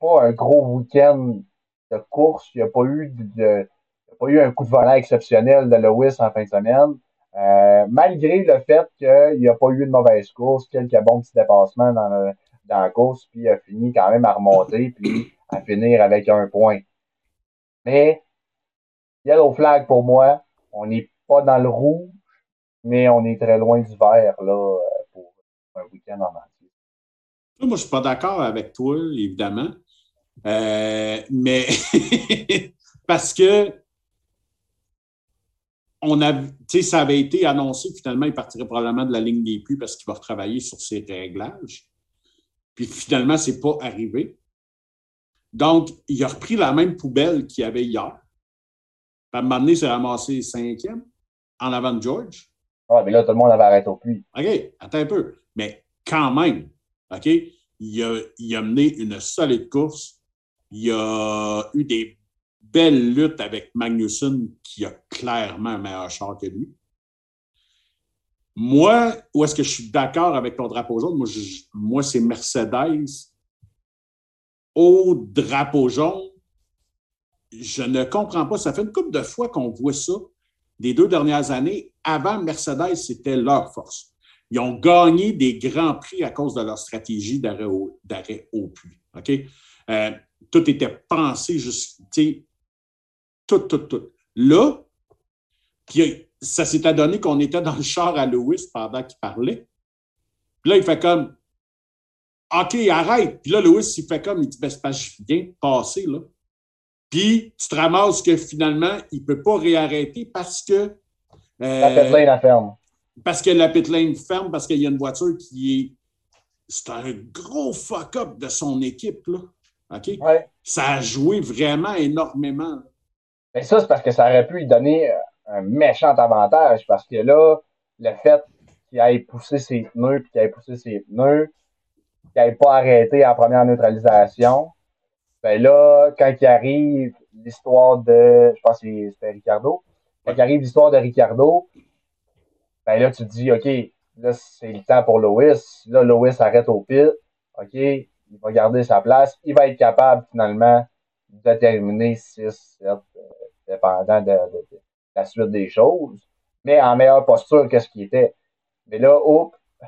pas un gros week-end de course. Il n'y a pas eu de, pas eu un coup de volant exceptionnel de Lewis en fin de semaine. Euh, malgré le fait qu'il n'y a pas eu de mauvaise course, quelques bons petits dépassements dans, dans la course, puis il a fini quand même à remonter, puis à finir avec un point. Mais, yellow flag pour moi, on n'est pas dans le rouge, mais on est très loin du vert là, pour un week-end en entier. Moi, je ne suis pas d'accord avec toi, évidemment. Euh, mais <laughs> parce que on a, ça avait été annoncé finalement, il partirait probablement de la ligne des puits parce qu'il va retravailler sur ses réglages. Puis finalement, ce n'est pas arrivé. Donc, il a repris la même poubelle qu'il y avait hier. à un moment donné, il s'est ramassé cinquième en avant de George. Ah, mais là, tout le monde avait arrêté au puits. OK, attends un peu. Mais quand même, OK, il a, mené une solide course il a eu des belles luttes avec Magnussen qui a clairement un meilleur char que lui. Moi, où est-ce que je suis d'accord avec ton drapeau jaune? Moi, moi c'est Mercedes. Au drapeau jaune, je ne comprends pas. Ça fait une couple de fois qu'on voit ça des deux dernières années. Avant, Mercedes, c'était leur force. Ils ont gagné des grands prix à cause de leur stratégie d'arrêt au, puits. Euh, tout était pensé, juste, tout, tout, tout. Là, puis ça s'est adonné qu'on était dans le char à Lewis pendant qu'il parlait. Puis là, il fait comme OK, arrête. Puis là, Lewis, il fait comme, il dit, ben, c'est pas je viens de passer, là. Puis tu te ramasses que finalement, il ne peut pas réarrêter parce que. Euh, la pit lane ferme. Parce que la pit lane ferme, parce qu'il y a une voiture qui est. C'est un gros fuck-up de son équipe, là. OK? Ça a joué vraiment énormément. Mais ça, c'est parce que ça aurait pu lui donner un méchant avantage parce que là, le fait qu'il aille pousser ses pneus puis qu'il aille pousser ses pneus, qu'il n'aille pas arrêté en première neutralisation, ben là, quand il arrive l'histoire de, je pense que c'était Ricardo, quand il arrive l'histoire de Ricardo, ben là, tu te dis, OK, là, c'est le temps pour Lois. Là, Lois arrête au pit. OK, il va garder sa place. Il va être capable, finalement, de terminer 6, 7, euh, dépendant de, la suite des choses, mais en meilleure posture que ce qui était. Mais là, hop, <laughs>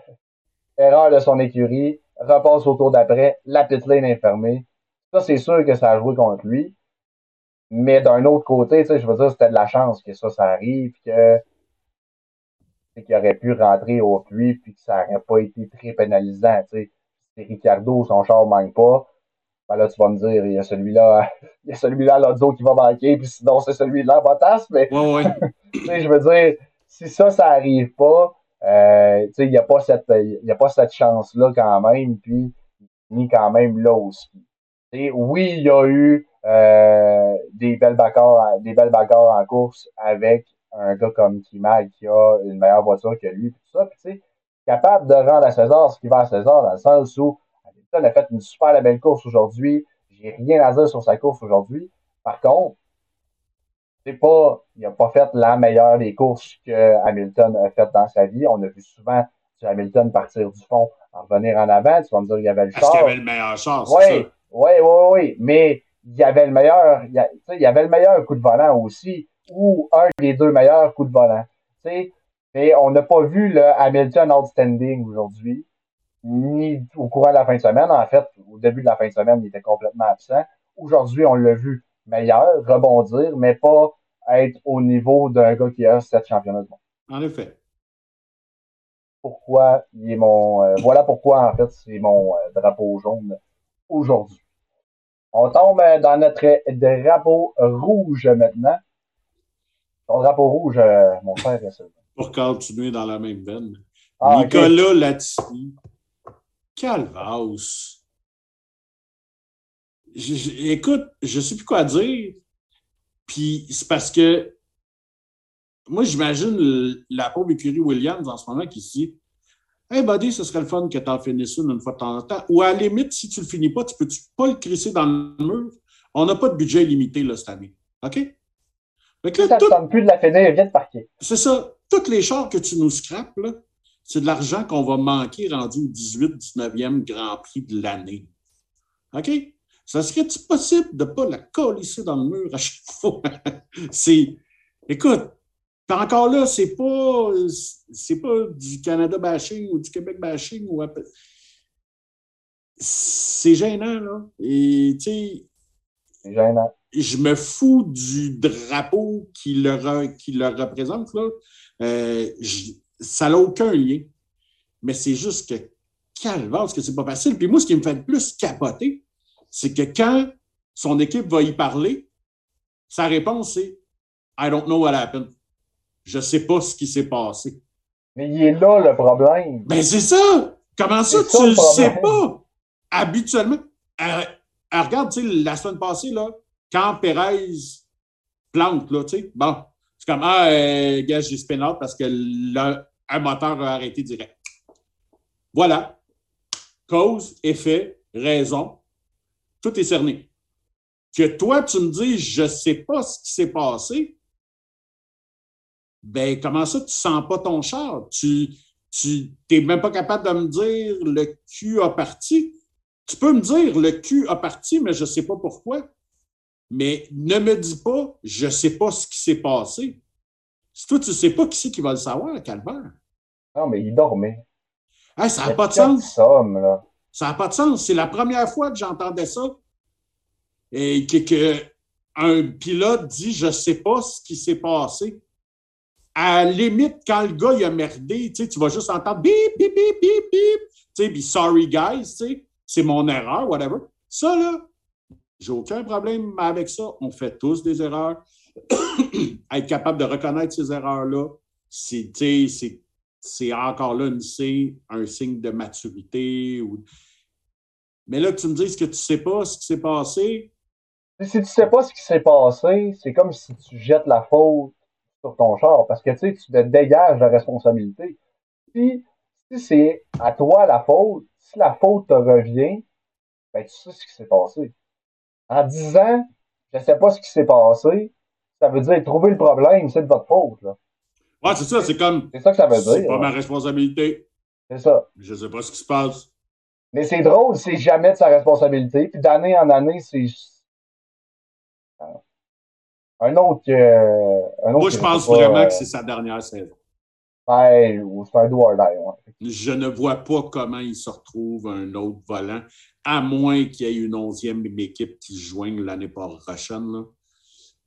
erreur de son écurie, repasse au tour d'après, la pit lane est fermée. Ça, c'est sûr que ça a joué contre lui. Mais d'un autre côté, tu sais, je veux dire, c'était de la chance que ça, ça arrive, que qu'il aurait pu rentrer au puits, puis que ça n'aurait pas été très pénalisant. Tu sais. Si Ricardo, son char ne manque pas, ben là, tu vas me dire, il y a celui-là, <laughs> il y a celui-là, l'audio qui va manquer, puis sinon, c'est celui-là, Bottas, mais. Ouais, ouais. <laughs> tu sais, je veux dire, si ça, ça arrive pas, euh, tu sais, il n'y a pas cette, il y a pas cette chance-là quand même, puis, ni quand même là aussi. Oui, il y a eu euh, des belles bagarres, des belles bagarres en course avec un gars comme Kimal qui a une meilleure voiture que lui, tout ça, puis tu sais, capable de rendre à César ce qui va à César, dans le sens où Hamilton a fait une super belle course aujourd'hui. J'ai rien à dire sur sa course aujourd'hui. Par contre, c'est pas, il n'a pas fait la meilleure des courses que Hamilton a faites dans sa vie. On a vu souvent Hamilton partir du fond, en revenir en avant. Tu vas me dire qu'il y avait le char. Parce qu'il avait le meilleur char, oui, oui, oui, oui. Mais il y avait le meilleur, il y, avait le meilleur coup de volant aussi, ou un des deux meilleurs coups de volant. Mais on n'a pas vu le Hamilton outstanding aujourd'hui ni au courant de la fin de semaine. En fait, au début de la fin de semaine, il était complètement absent. Aujourd'hui, on l'a vu meilleur, rebondir, mais pas être au niveau d'un gars qui a sept championnats du monde. En effet. Pourquoi il est mon. Euh, voilà pourquoi, en fait, c'est mon euh, drapeau jaune aujourd'hui. On tombe euh, dans notre drapeau rouge maintenant. Ton drapeau rouge, mon frère, est Pour continuer dans la même veine. Ah, Nicolas Latifi Calvaus. écoute, je ne sais plus quoi dire. Puis c'est parce que moi, j'imagine la pauvre écurie Williams en ce moment qui se dit Hey, buddy, ce serait le fun que tu en finisses une une fois de temps en temps. Ou à la limite, si tu ne le finis pas, tu peux-tu pas le crisser dans le mur? On n'a pas de budget limité là, cette année. OK? Fait que là, ça ne plus de la finir, vient de parquer. C'est ça. Toutes les chars que tu nous scrapes, là, c'est de l'argent qu'on va manquer rendu au 18, 19e Grand Prix de l'année. OK? Ça serait-tu possible de ne pas la colisser dans le mur à chaque <laughs> fois? c'est. Écoute, encore là, c'est pas, c'est pas du Canada bashing ou du Québec bashing ou c'est gênant, là. Et tu sais. Gênant. Je me fous du drapeau qui le, qui le représente, là. Euh, ça n'a aucun lien. Mais c'est juste que, calvaire, que c'est pas facile. Puis moi, ce qui me fait le plus capoter, c'est que quand son équipe va y parler, sa réponse c'est I don't know what happened. Je sais pas ce qui s'est passé. Mais il est là le problème. Ben c'est ça! Comment ça, tu ne le sais pas? Habituellement. Euh, euh, regarde, tu sais, la semaine passée, là, quand Perez plante, là, tu sais, bon, c'est comme, ah, euh, gars, j'ai spin parce que le, un moteur a arrêté direct. Voilà. Cause, effet, raison. Tout est cerné. Que toi, tu me dis, je ne sais pas ce qui s'est passé, ben comment ça, tu ne sens pas ton char? Tu n'es même pas capable de me dire le cul a parti. Tu peux me dire le cul a parti, mais je ne sais pas pourquoi. Mais ne me dis pas, je ne sais pas ce qui s'est passé. Si toi, tu ne sais pas qui c'est qui va le savoir, Calvaire. Non, mais il dormait. ça n'a pas de sens. Ça n'a pas de sens. C'est la première fois que j'entendais ça. Et que, un pilote dit Je ne sais pas ce qui s'est passé. À la limite, quand le gars il a merdé, tu, vas juste entendre bip, bip, bip, bip, bip. Tu sais, sorry guys, c'est mon erreur, whatever. Ça, là, J'ai aucun problème avec ça. On fait tous des erreurs. <coughs> Être capable de reconnaître ces erreurs-là, c'est encore là un signe de maturité. Ou... Mais là, tu me dis que tu ne sais pas ce qui s'est passé. Si tu ne sais pas ce qui s'est passé, c'est comme si tu jettes la faute sur ton char parce que tu te dégages la responsabilité. Si, si c'est à toi la faute, si la faute te revient, ben, tu sais ce qui s'est passé. En disant, je ne sais pas ce qui s'est passé, ça veut dire trouver le problème, c'est de votre faute. Là. Ouais, c'est ça, c'est comme. C'est ça que ça veut dire. C'est pas ma responsabilité. C'est ça. Je ne sais pas ce qui se passe. Mais c'est drôle, c'est jamais de sa responsabilité. Puis d'année en année, c'est. Un autre, euh, un autre. Moi, je pense vraiment que c'est sa dernière saison. Ouais, c'est un do Je ne vois pas comment il se retrouve un autre volant, à moins qu'il y ait une onzième équipe qui joigne l'année prochaine. Là.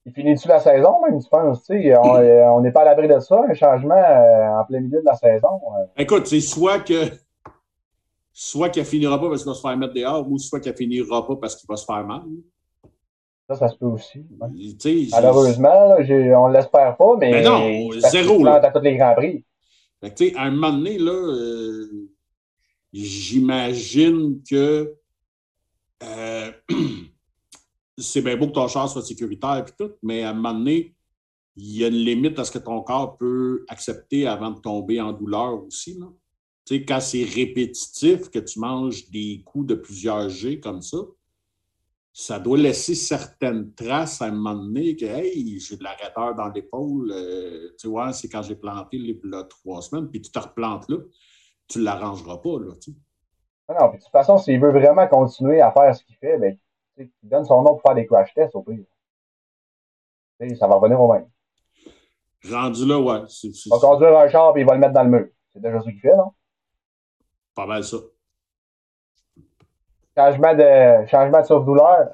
Il finit-tu la saison, même, tu penses? On n'est pas à l'abri de ça, un changement euh, en plein milieu de la saison. Euh. Écoute, c'est soit que soit qu'elle finira pas parce qu'il va se faire mettre dehors, ou soit qu'elle finira pas parce qu'il va se faire mal. Ça, ça se peut aussi. Malheureusement, on ne l'espère pas, mais. Mais non, zéro. Là. À tous les Grands Prix. Fait à un moment donné, là, euh, j'imagine que euh, <clears throat> c'est bien beau que ton char soit sécuritaire et tout, mais à un moment donné, il y a une limite à ce que ton corps peut accepter avant de tomber en douleur aussi. Là. quand c'est répétitif, que tu manges des coups de plusieurs G comme ça, ça doit laisser certaines traces à un moment donné que hey, j'ai de l'arrêteur dans l'épaule. Euh, tu vois, c'est quand j'ai planté là, trois semaines, puis tu te replantes là, tu ne l'arrangeras pas. Là, ah non, de toute façon, s'il veut vraiment continuer à faire ce qu'il fait, ben, il donne son nom pour faire des crash tests au pire. ça va revenir au même. Rendu là, ouais. Il va conduire un char et il va le mettre dans le mur. C'est déjà ce qu'il fait, non? Pas mal ça. Changement de, changement de souffle-douleur.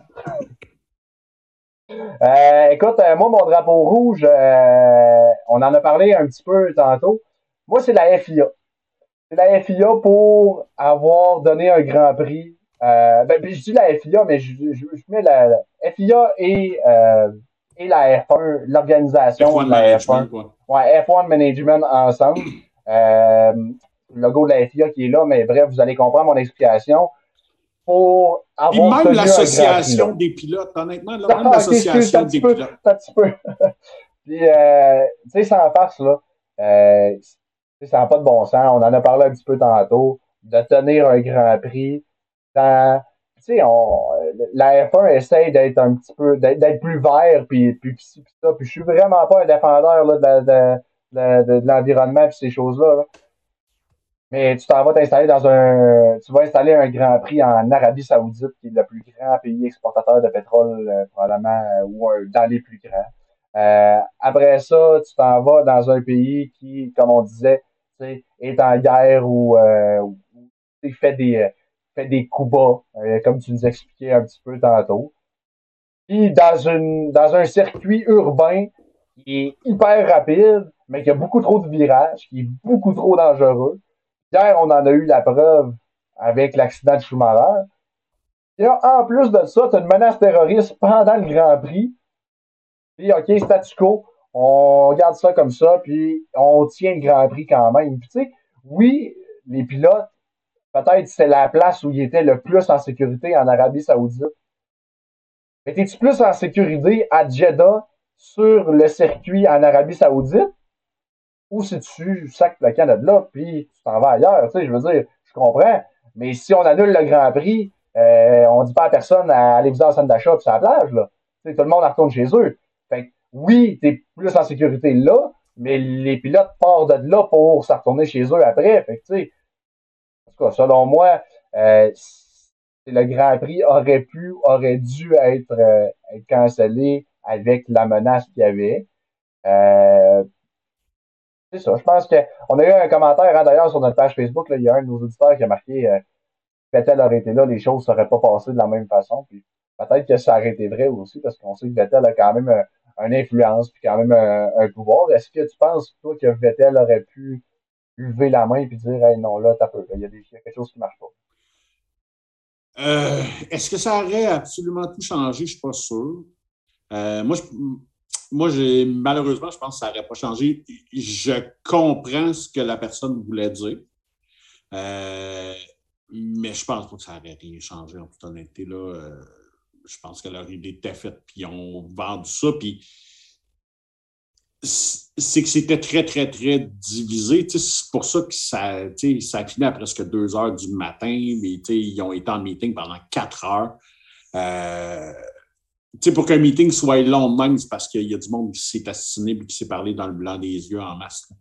Euh, écoute, euh, moi, mon drapeau rouge, euh, on en a parlé un petit peu tantôt. Moi, c'est la FIA. C'est la FIA pour avoir donné un grand prix. ben, je dis la FIA, mais je, je, mets la, FIA et, et la F1, l'organisation de la F1. Ouais, F1 Management ensemble. le logo de la FIA qui est là, mais bref, vous allez comprendre mon explication pour avoir. Et même l'association des pilotes, honnêtement, là, même l'association des pilotes. Un petit peu. <laughs> Puis, euh, tu sais, sans farce, là, euh, ça n'a pas de bon sens. On en a parlé un petit peu tantôt, de tenir un grand prix dans. Tu sais, la F1 essaye d'être un petit peu, d'être plus vert, puis, puis, puis, ça. Puis je suis vraiment pas un défendeur là, de, de, de, de l'environnement et ces choses-là. là mais tu t'en vas t'installer dans un. Tu vas installer un Grand Prix en Arabie Saoudite, qui est le plus grand pays exportateur de pétrole, euh, probablement, euh, ou dans les plus grands. Euh, après ça, tu t'en vas dans un pays qui, comme on disait, est en guerre ou, euh, fait des fait des coups bas, comme tu nous expliquais un petit peu tantôt. Puis dans une dans un circuit urbain qui est hyper rapide, mais qui a beaucoup trop de virages, qui est beaucoup trop dangereux. Hier, on en a eu la preuve avec l'accident de Schumacher. Et en plus de ça, tu as une menace terroriste pendant le Grand Prix. Puis, OK, statu quo, on garde ça comme ça, puis on tient le Grand Prix quand même. Puis, tu sais, oui, les pilotes, peut-être c'est la place où ils étaient le plus en sécurité en Arabie Saoudite. Mais es-tu plus en sécurité à Jeddah sur le circuit en Arabie Saoudite? Ou si tu sacs le Canada puis tu t'en vas ailleurs, tu sais, je veux dire, je comprends. Mais si on annule le Grand Prix, euh, on dit pas à personne à aller visiter la centre d'achat sur la plage, là. Tu sais, tout le monde retourne chez eux. Fait oui, t'es plus en sécurité là, mais les pilotes partent de là pour se retourner chez eux après. Fait tu sais, en tout cas, selon moi, euh, le Grand Prix aurait pu, aurait dû être, euh, être cancellé avec la menace qu'il y avait. Euh, c'est ça. Je pense qu'on a eu un commentaire, hein, d'ailleurs, sur notre page Facebook. Il y a un de nos auditeurs qui a marqué euh, Vettel aurait été là, les choses ne seraient pas passées de la même façon. Puis peut-être que ça aurait été vrai aussi, parce qu'on sait que Vettel a quand même un, une influence puis quand même un, pouvoir. Est-ce que tu penses, toi, que Vettel aurait pu lever la main et dire Hey, non, là, t'as peu, il y, a quelque chose qui ne marche pas? Euh, est-ce que ça aurait absolument tout changé? Je ne suis pas sûr. Euh, moi, moi malheureusement, je pense que ça n'aurait pas changé. Je comprends ce que la personne voulait dire. Euh, mais je pense pas que ça aurait rien changé, en toute honnêteté. Là, je pense que leur idée était faite, puis ils ont vendu ça. Puis c'est que c'était très, très, très divisé. C'est pour ça que ça, ça à presque deux heures du matin, mais ils ont été en meeting pendant quatre heures. Euh, pour qu'un meeting soit long même, c'est parce qu'il y a du monde qui s'est assassiné et qui s'est parlé dans le blanc des yeux en masse.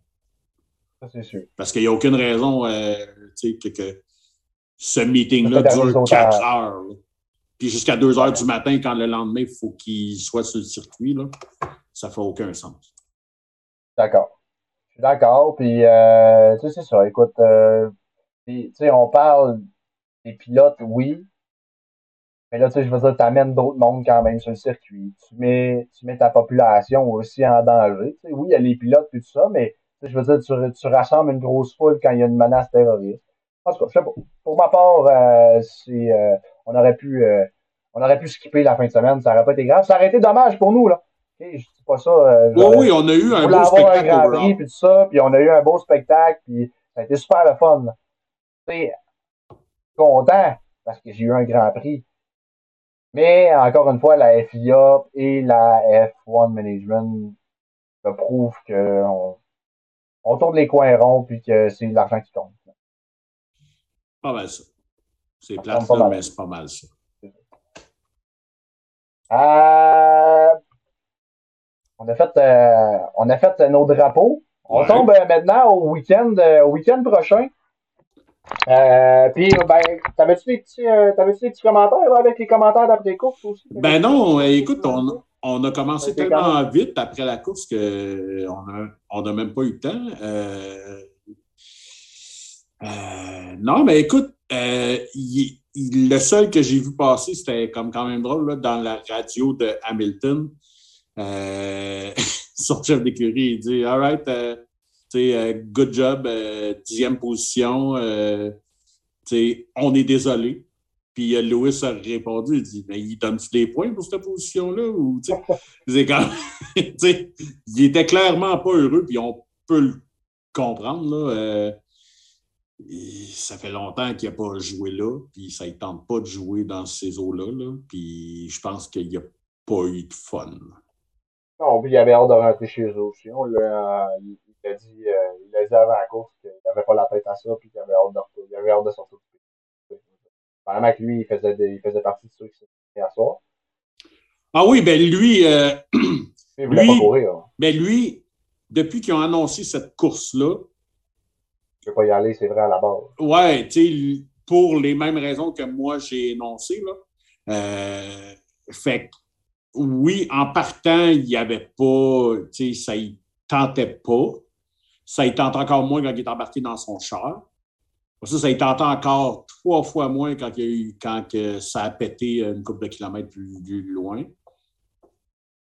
Ça, c'est sûr. Parce qu'il n'y a aucune raison euh, que, que, ce meeting-là dure quatre heures. Puis jusqu'à deux heures du matin, quand le lendemain, il faut qu'il soit sur le circuit, là, ça ne fait aucun sens. D'accord. Je suis d'accord. Puis, euh, tu sais, c'est ça. Écoute, euh, tu sais, on parle des pilotes, oui. Mais là, tu sais, je veux dire, tu amènes d'autres mondes quand même sur le circuit. Tu mets, tu mets ta population aussi en danger. Tu sais, oui, il y a les pilotes et tout ça, mais je veux dire, tu, tu, rassembles une grosse foule quand il y a une menace terroriste. En tout cas, je sais pas. Pour ma part, euh, c'est, euh, on aurait pu, euh, on aurait pu skipper la fin de semaine. Ça aurait pas été grave. Ça aurait été dommage pour nous, là. Okay, je dis pas ça. Euh, oui, oui, on a eu un beau spectacle. Un grand prix, puis tout ça, puis on a eu un beau spectacle, puis ça a été super le fun. Tu content parce que j'ai eu un grand prix. Mais encore une fois, la FIA et la F1 Management me prouvent qu'on on tourne les coins ronds puis que c'est l'argent qui compte. Pas mal ça. C'est plate, mais c'est pas mal ça. Euh, on a fait, euh, on a fait nos drapeaux. On tombe euh, maintenant au week-end, euh, au week-end prochain. Puis, ben, t'avais-tu des petits, des petits commentaires avec les commentaires d'après-course aussi? Ben non, écoute, on, on a commencé tellement vite après la course qu'on n'a on a même pas eu le temps. non, mais écoute, le seul que j'ai vu passer, c'était comme quand même drôle, là, dans la radio de Hamilton. Euh, <laughs> son chef d'écurie, il dit All right, euh, euh, good job, dixième position. on est désolé. Puis Lewis a répondu, il dit Mais il donne-tu des points pour cette position-là? Ou, <laughs> quand... <laughs> il était clairement pas heureux, puis on peut le comprendre. Là, ça fait longtemps qu'il n'a pas joué là, puis ça ne tente pas de jouer dans ces eaux-là. Là, puis je pense qu'il n'y a pas eu de fun. Puis il avait hâte de rentrer chez eux aussi. On l'a, il, a dit, euh, il a dit avant la course qu'il n'avait pas la tête à ça, puis qu'il avait hâte de, il avait hâte de sortir Apparemment que lui, il faisait, il faisait partie de ceux qui s'étaient à soir. Ah oui, ben lui. Euh, <clears throat> il voulait pas courir. Hein. Ben lui, depuis qu'ils ont annoncé cette course-là. Je ne pas y aller, c'est vrai, à la base. Ouais, tu sais, pour les mêmes raisons que moi j'ai énoncées, là. Euh, fait oui, en partant, il n'y avait pas, tu sais, ça ne tentait pas. Ça y tente encore moins quand il est embarqué dans son char. Ça, ça y tentait encore trois fois moins quand, il y a eu, quand ça a pété une couple de kilomètres plus, loin.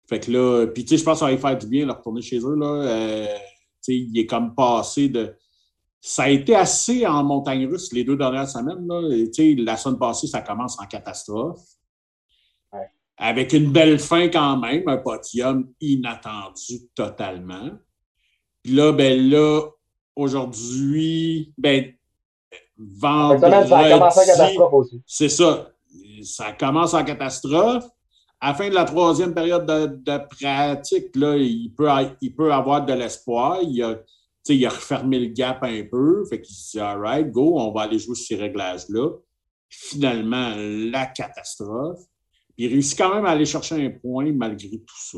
Fait que là, puis tu sais, je pense que ça va faire du bien de retourner chez eux. Là. Euh, tu sais, il est comme passé de. Ça a été assez en montagne russe les deux dernières semaines. Là. Tu sais, la semaine passée, ça commence en catastrophe avec une belle fin quand même, un podium inattendu totalement. Puis là, ben là, aujourd'hui, ben, vendredi... C'est ça. Ça commence en catastrophe. À la fin de la troisième période de, pratique, là, il peut, il peut avoir de l'espoir. Il a, il a refermé le gap un peu. Fait qu'il se dit, all right, go, on va aller jouer sur ces réglages-là. Finalement, la catastrophe il réussit quand même à aller chercher un point malgré tout ça.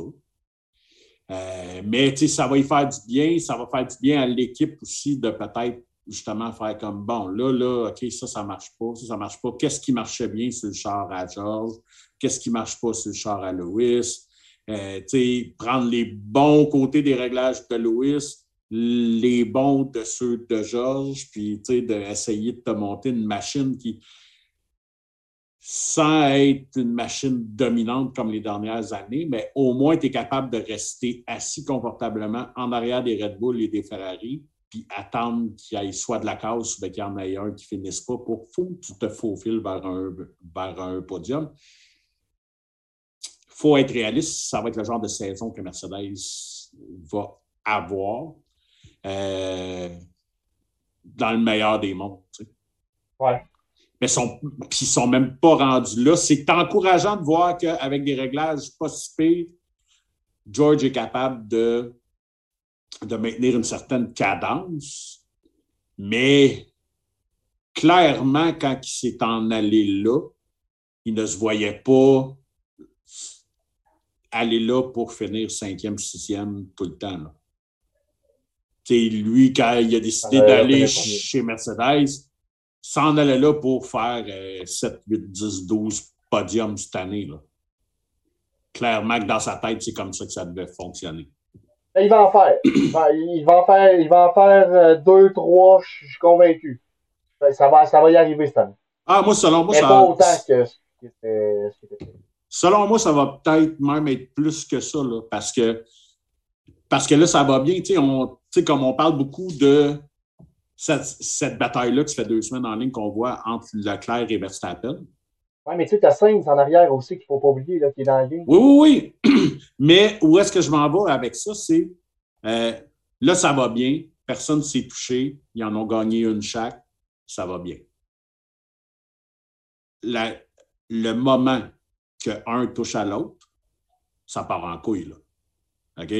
Euh, mais ça va y faire du bien. Ça va faire du bien à l'équipe aussi de peut-être justement faire comme bon, là, là, OK, ça, ça marche pas, ça, ça marche pas. Qu'est-ce qui marchait bien sur le char à George? Qu'est-ce qui marche pas sur le char à Lewis? Euh, prendre les bons côtés des réglages de Lewis, les bons de ceux de George, puis d'essayer de te monter une machine qui, sans être une machine dominante comme les dernières années, mais au moins tu es capable de rester assis confortablement en arrière des Red Bull et des Ferrari, puis attendre qu'il y ait soit de la casse ou qu'il y en ait un qui finisse pas pour que tu te faufiles vers un, vers un podium. Il faut être réaliste, ça va être le genre de saison que Mercedes va avoir euh, dans le meilleur des mondes. Ouais. Mais sont, ils ne sont même pas rendus là. C'est encourageant de voir qu'avec des réglages pas si George est capable de de maintenir une certaine cadence, mais clairement, quand il s'est en allé là, il ne se voyait pas aller là pour finir cinquième, sixième tout le temps. Là. lui, quand il a décidé d'aller chez Mercedes, s'en allait là pour faire 7, 8, 10, 12 podiums cette année. Là. Clairement que dans sa tête, c'est comme ça que ça devait fonctionner. <clears throat> Il va en faire. Il va en faire, il va en faire deux, trois, je suis convaincu. Ça va, ça va y arriver cette année. Ah, moi, selon moi, Mais ça pas autant que ce qui était, Selon moi, ça va peut-être même être plus que ça, là, parce que parce que là, ça va bien. Tu sais, comme on parle beaucoup de cette, cette bataille-là qui fait deux semaines en ligne qu'on voit entre Leclerc et Verstappen. Oui, mais tu sais, tu as Sainz en arrière aussi qu'il ne faut pas oublier, là, qui est dans la game. Oui, oui, oui. <clears throat> mais où est-ce que je m'en vais avec ça? C'est euh, là, ça va bien. Personne ne s'est touché. Ils en ont gagné une chaque. Ça va bien. le moment qu'un touche à l'autre, ça part en couille, là. OK?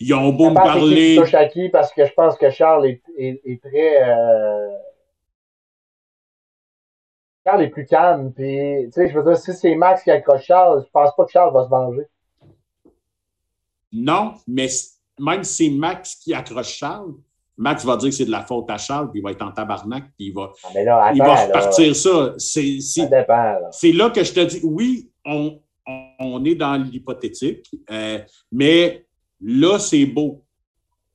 Ils ont beau me parler. touche à qui parce que je pense que Charles est, est, très. Euh Charles est plus calme. Puis, tu sais, je veux dire, si c'est Max qui accroche Charles, je pense pas que Charles va se venger. Non, mais même si c'est Max qui accroche Charles, Max va dire que c'est de la faute à Charles, puis il va être en tabarnak, puis il va, ah, là, il va repartir ça. C'est, ça dépend, c'est là que je te dis, oui, on, on est dans l'hypothétique, euh, mais là, c'est beau.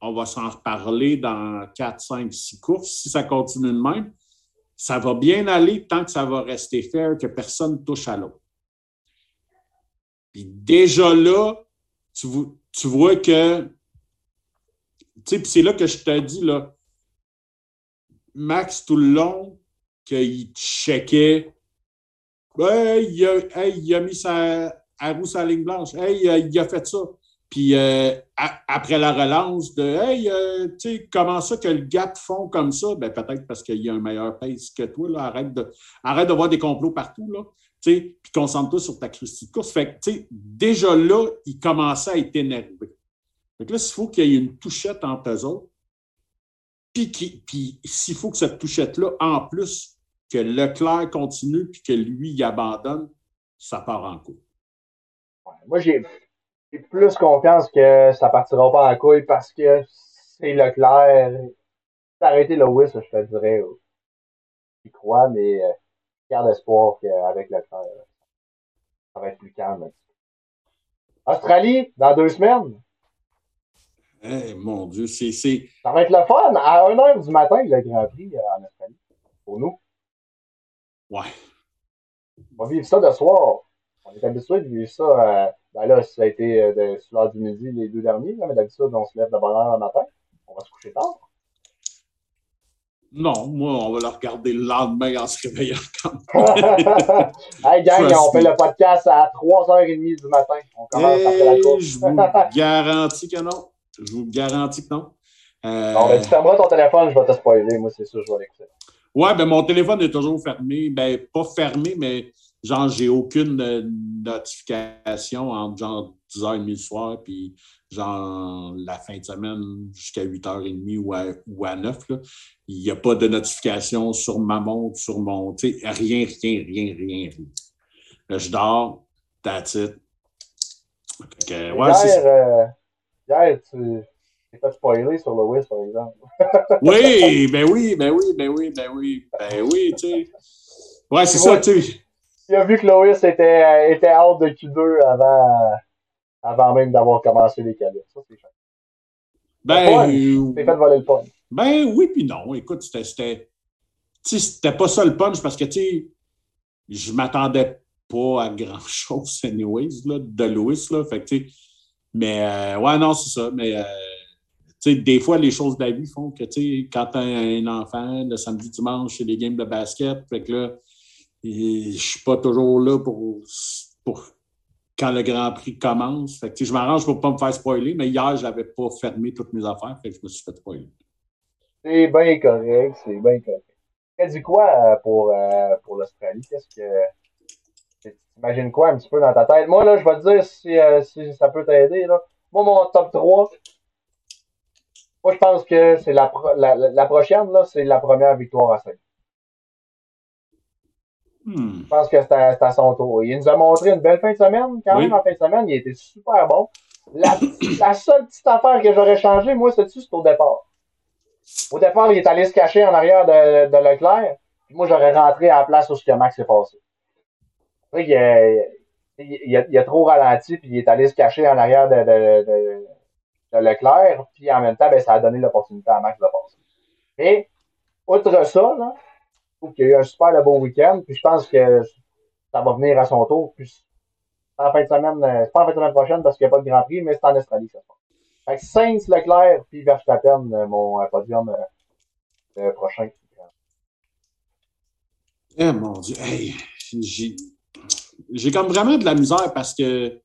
On va s'en reparler dans 4, 5, 6 courses. Si ça continue de même, ça va bien aller tant que ça va rester fair, que personne touche à l'autre. Puis déjà là, tu, vois que. Tu sais, c'est là que je te dis, là, Max, tout le long, qu'il checkait. Hey, il, a, il a mis sa roue sa ligne blanche. Hey, il a fait ça. Puis euh, après la relance de Hey, euh, tu sais, comment ça que le gap fond comme ça? Ben, peut-être parce qu'il y a un meilleur pace que toi. Là. Arrête, de, arrête de voir des complots partout. Là. Puis concentre-toi sur ta de course. Fait que, déjà là, il commençait à être énervé. Fait que là, s'il faut qu'il y ait une touchette entre eux autres, puis s'il faut que cette touchette-là, en plus, que Leclerc continue puis que lui, il abandonne, ça part en cours. Moi, j'ai j'ai plus confiance que ça partira pas en couille parce que c'est Leclerc. S'arrêter Lewis, je te dirais. J'y crois, mais euh, garde espoir qu'avec Leclerc, ça va être plus calme. Australie, dans deux semaines. Eh, mon Dieu, c'est. Ça va être le fun. À 1h du matin, le Grand Prix euh, en Australie. Pour nous. Ouais. On va vivre ça de soir. On est habitué de vivre ça. Euh, ben là, ça a été euh, sur l'heure du midi les deux derniers, là, mais d'habitude, on se lève de bonne heure le matin. On va se coucher tard. Non, moi, on va le regarder le lendemain en se réveillant <laughs> <laughs> hey, gang, on fait le podcast à 3h30 du matin. On commence après la course. je vous garantis que non. Je vous garantis que non. Euh... Bon, ben, tu fermeras ton téléphone, je vais te spoiler. Moi, c'est sûr, je vais l'écouter. Ouais, ben, mon téléphone est toujours fermé. Ben, pas fermé, mais genre, j'ai aucune euh, notification entre genre 10h30 le soir, puis genre la fin de semaine jusqu'à 8h30 ou à, ou à 9. Là. Il n'y a pas de notification sur ma montre, sur mon. Rien, rien, rien, rien, rien. Là, je dors, that's it. Okay, ouais, hier, euh, hier, tu t'es sur Lewis, par exemple. <laughs> oui, ben oui, ben oui, ben oui, ben oui, ben oui, tu sais. Ouais, c'est ça, tu sais il a vu que Loïs était, était out de Q2 avant, avant même d'avoir commencé les qualifs. Ça, c'est chouette. Ben, euh, fait voler le punch. Ben oui, puis non. Écoute, c'était. C'était pas ça le punch parce que, tu sais, je m'attendais pas à grand-chose, anyways, là, de Louis, là. Fait que. Mais, euh, ouais, non, c'est ça. Mais, euh, des fois, les choses de la vie font que quand tu as un enfant, le samedi, dimanche, c'est des games de basket. Fait que là, je suis pas toujours là pour, quand le Grand Prix commence. Fait que, je m'arrange pour pas me faire spoiler, mais hier, je n'avais pas fermé toutes mes affaires, fait que je me suis fait spoiler. C'est bien correct, c'est bien correct. Dit quoi euh, pour, euh, pour l'Australie? Qu'est-ce que. T'imagines quoi un petit peu dans ta tête? Moi, là, je vais te dire si, euh, ça peut t'aider. Moi, mon top 3, moi, je pense que c'est la, prochaine, là, c'est la première victoire à 5. Hmm. Je pense que c'est à, son tour. Il nous a montré une belle fin de semaine. Quand même, en fin de semaine, il était super bon. La, <clears throat> la seule petite affaire que j'aurais changé, moi, c'est-tu, c'est au départ. Au départ, il est allé se cacher en arrière de, de Leclerc. Puis moi, j'aurais rentré à la place où ce que Max s'est passé. Il a, il, a, il a trop ralenti, puis il est allé se cacher en arrière de, de, de Leclerc, puis en même temps, ben, ça a donné l'opportunité à Max de passer. Mais, outre ça, là, trouve qu'il y a eu un super beau week-end, puis je pense que ça va venir à son tour. Puis, en fin de semaine, euh, c'est pas en fin de semaine prochaine parce qu'il n'y a pas de Grand Prix, mais c'est en Australie ça se passe. Fait que Sainz, Leclerc, puis Verstappen, euh, mon euh, podium euh, prochain. Eh mon Dieu, hey, j'ai comme vraiment de la misère parce que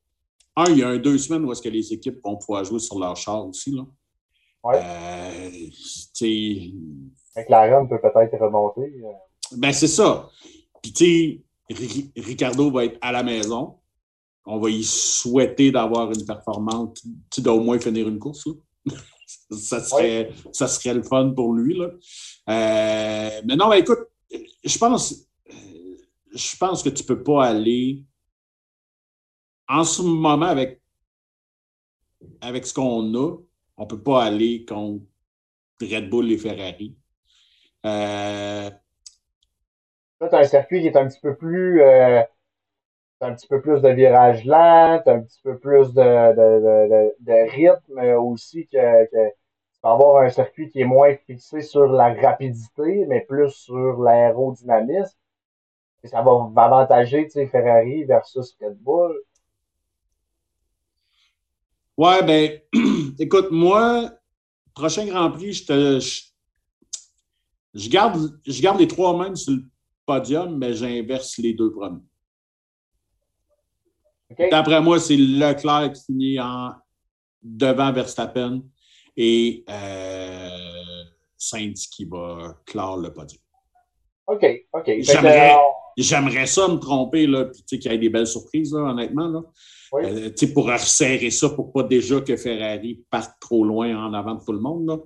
un, il y a un deux semaines où est-ce que les équipes vont pouvoir jouer sur leur char aussi. Là. Ouais. Euh, McLaren peut peut-être remonter. Euh. Ben, c'est ça. Puis, tu sais, Ricardo va être à la maison. On va y souhaiter d'avoir une performance, tu dois au moins finir une course. Là. <laughs> ça, serait, ça serait le fun pour lui. Là. Euh, mais non, ben, écoute, je pense, je pense que tu ne peux pas aller en ce moment, avec, avec ce qu'on a, on ne peut pas aller contre Red Bull et Ferrari. Euh... Là, tu as un circuit qui est un petit peu plus. Euh, un petit peu plus de virage lent, un petit peu plus de, de, de, rythme aussi que, que tu vas avoir un circuit qui est moins fixé sur la rapidité, mais plus sur l'aérodynamisme. Et ça va avantager Ferrari versus Red Bull. Ouais, ben, <clears throat> écoute, moi, prochain Grand Prix, je te. Je, garde, je garde les trois mêmes sur le podium, mais j'inverse les deux premiers. D'après moi, c'est Leclerc qui finit en devant Verstappen et euh, Sainz qui va clore le podium. OK, OK. J'aimerais, ça me tromper, là, puis qu'il y ait des belles surprises, là, honnêtement. Là. Euh, pour resserrer ça, pour pas déjà que Ferrari parte trop loin en avant de tout le monde.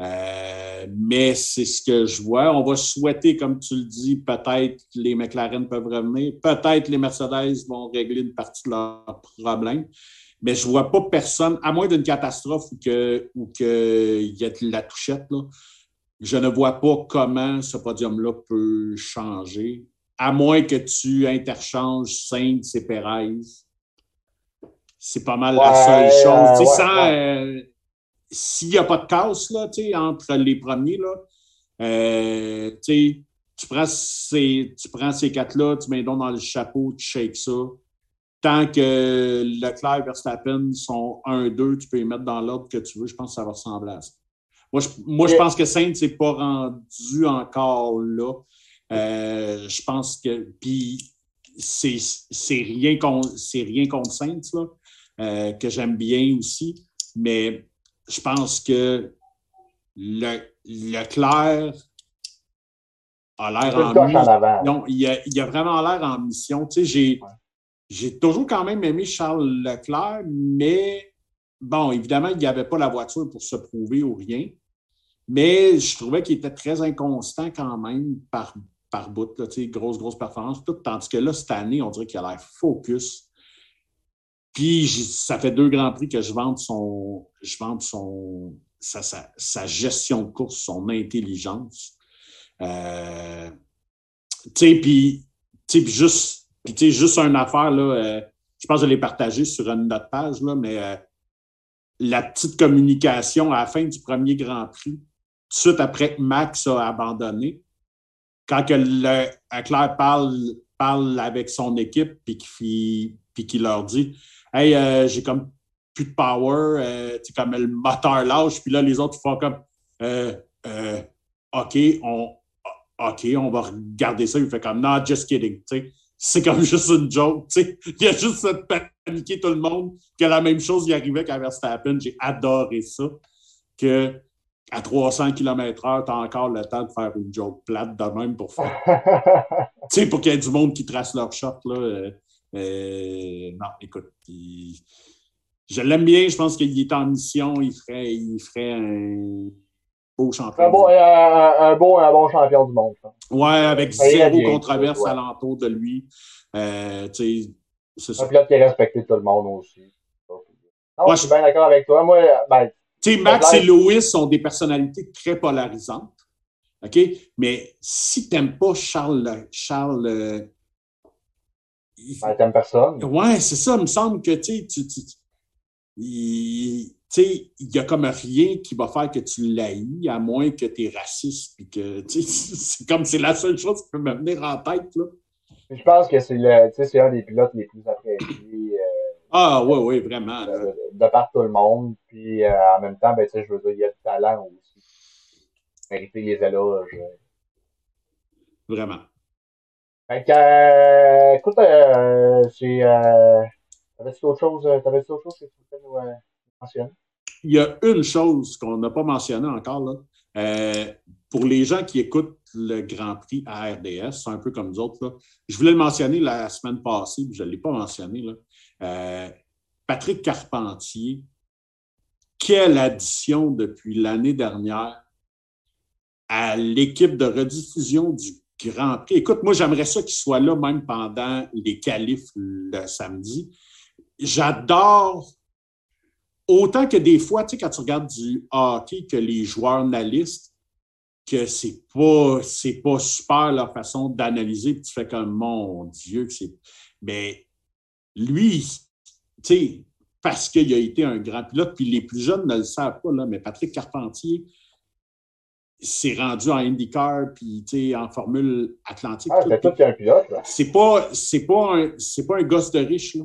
Euh, mais c'est ce que je vois. On va souhaiter, comme tu le dis, peut-être les McLaren peuvent revenir, peut-être les Mercedes vont régler une partie de leurs problèmes. Mais je ne vois pas personne, à moins d'une catastrophe ou qu'il ou que y ait la touchette, je ne vois pas comment ce podium-là peut changer, à moins que tu interchanges Sainz et Perez c'est pas mal la seule chose. Euh, s'il n'y a pas de casse là, entre les premiers, là, euh, tu, prends ces, tu prends ces quatre-là, tu mets donc dans le chapeau, tu shakes ça. Tant que Leclerc et Verstappen sont 1-2, tu peux les mettre dans l'ordre que tu veux. Je pense que ça va ressembler à ça. Moi, je, moi, je pense que Sainz n'est pas rendu encore là. Euh, je pense que. Puis, c'est rien, rien contre Sainz, là. Euh, que j'aime bien aussi. Mais je pense que le, Leclerc a l'air en mission. Il a, il a vraiment l'air en mission. Tu sais, j'ai, toujours quand même aimé Charles Leclerc, mais bon, évidemment, il n'y avait pas la voiture pour se prouver ou rien. Mais je trouvais qu'il était très inconstant quand même par, par bout, là, grosse, grosse performance. Tout, tandis que là, cette année, on dirait qu'il a l'air focus. Puis ça fait deux grands prix que je vende son, je vende son, sa, sa, gestion de course, son intelligence. Euh, tu sais, puis juste, puis juste une affaire, là, euh, je pense que je l'ai partagé sur une autre page, là, mais euh, la petite communication à la fin du premier Grand Prix, tout suite après que Max a abandonné, quand que le, Claire parle, parle avec son équipe puis qu'il leur dit Hey, euh, j'ai comme plus de power, euh, comme le moteur lâche, puis là, les autres font comme euh, euh, OK, on, OK, on va regarder ça. Il fait comme Non, just kidding. C'est comme <laughs> juste une joke. sais. Il y a juste de paniquer tout le monde que la même chose y arrivait qu'à Verstappen. J'ai adoré ça. Que à 300 km/h, tu as encore le temps de faire une joke plate de même pour faire. <laughs> tu sais, pour qu'il y ait du monde qui trace leur shot. Là, non, écoute, je l'aime bien. Je pense qu'il est en mission. Il ferait, il ferait un beau champion. Un bon, un, bon, un bon champion du monde. Ouais, avec zéro controverse alentour de lui. Euh, c'est ça. Un pilote qui est respecté tout le monde aussi. Non, je suis bien d'accord avec toi. Moi, ben, Max et Louis sont des personnalités très polarisantes. OK? Mais si tu n'aimes pas Charles. Charles ben, t'aimes personne. Ouais, c'est ça. Il me semble que tu, tu, il, il y a comme rien qui va faire que tu l'haïs, à moins que tu es raciste. Puis que, <laughs> c'est comme c'est la seule chose qui peut me venir en tête. Là. Je pense que c'est un des pilotes les plus appréciés. Euh, ah, oui, oui, vraiment. De, par tout le monde. Puis euh, en même temps, ben, je veux dire, il y a du talent aussi. Mériter les éloges. Vraiment. Euh, écoute, euh. Euh, T'avais-tu autre chose, t'avais-tu que tu voulais mentionner? Il y a une chose qu'on n'a pas mentionnée encore, là. Pour les gens qui écoutent le Grand Prix à RDS, c'est un peu comme nous autres. Là. Je voulais le mentionner la semaine passée, mais je ne l'ai pas mentionné. Là. Patrick Carpentier, quelle addition depuis l'année dernière à l'équipe de rediffusion du Prix. Écoute, moi, j'aimerais ça qu'il soit là même pendant les qualifs le samedi. J'adore autant que des fois, tu sais, quand tu regardes du hockey, que les joueurs analystes, que c'est pas, c'est pas super leur façon d'analyser, puis tu fais comme mon Dieu, que c'est. Mais lui, tu sais, parce qu'il a été un grand pilote, puis les plus jeunes ne le savent pas, là, mais Patrick Carpentier s'est rendu en IndyCar, puis en Formule Atlantique. Ah, c'est tout un pilote, C'est pas, c'est pas, un, c'est pas un gosse de riche, là.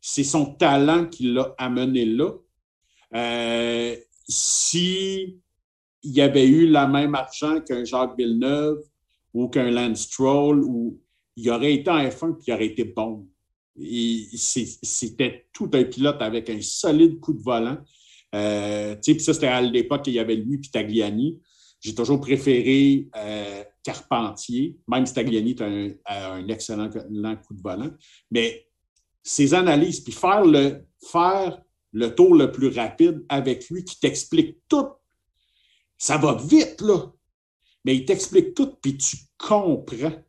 C'est son talent qui l'a amené là. Euh, si il y avait eu le même argent qu'un Jacques Villeneuve ou qu'un Lance Stroll, ou il aurait été en F1 puis il aurait été bon. C'était tout un pilote avec un solide coup de volant. Euh, ça, c'était à l'époque qu'il y avait lui et Tagliani. J'ai toujours préféré euh, Carpentier, même si Tagliani est un, un excellent coup de volant. Mais ses analyses, puis faire le, faire le tour le plus rapide avec lui qui t'explique tout. Ça va vite, là. Mais il t'explique tout, puis tu comprends.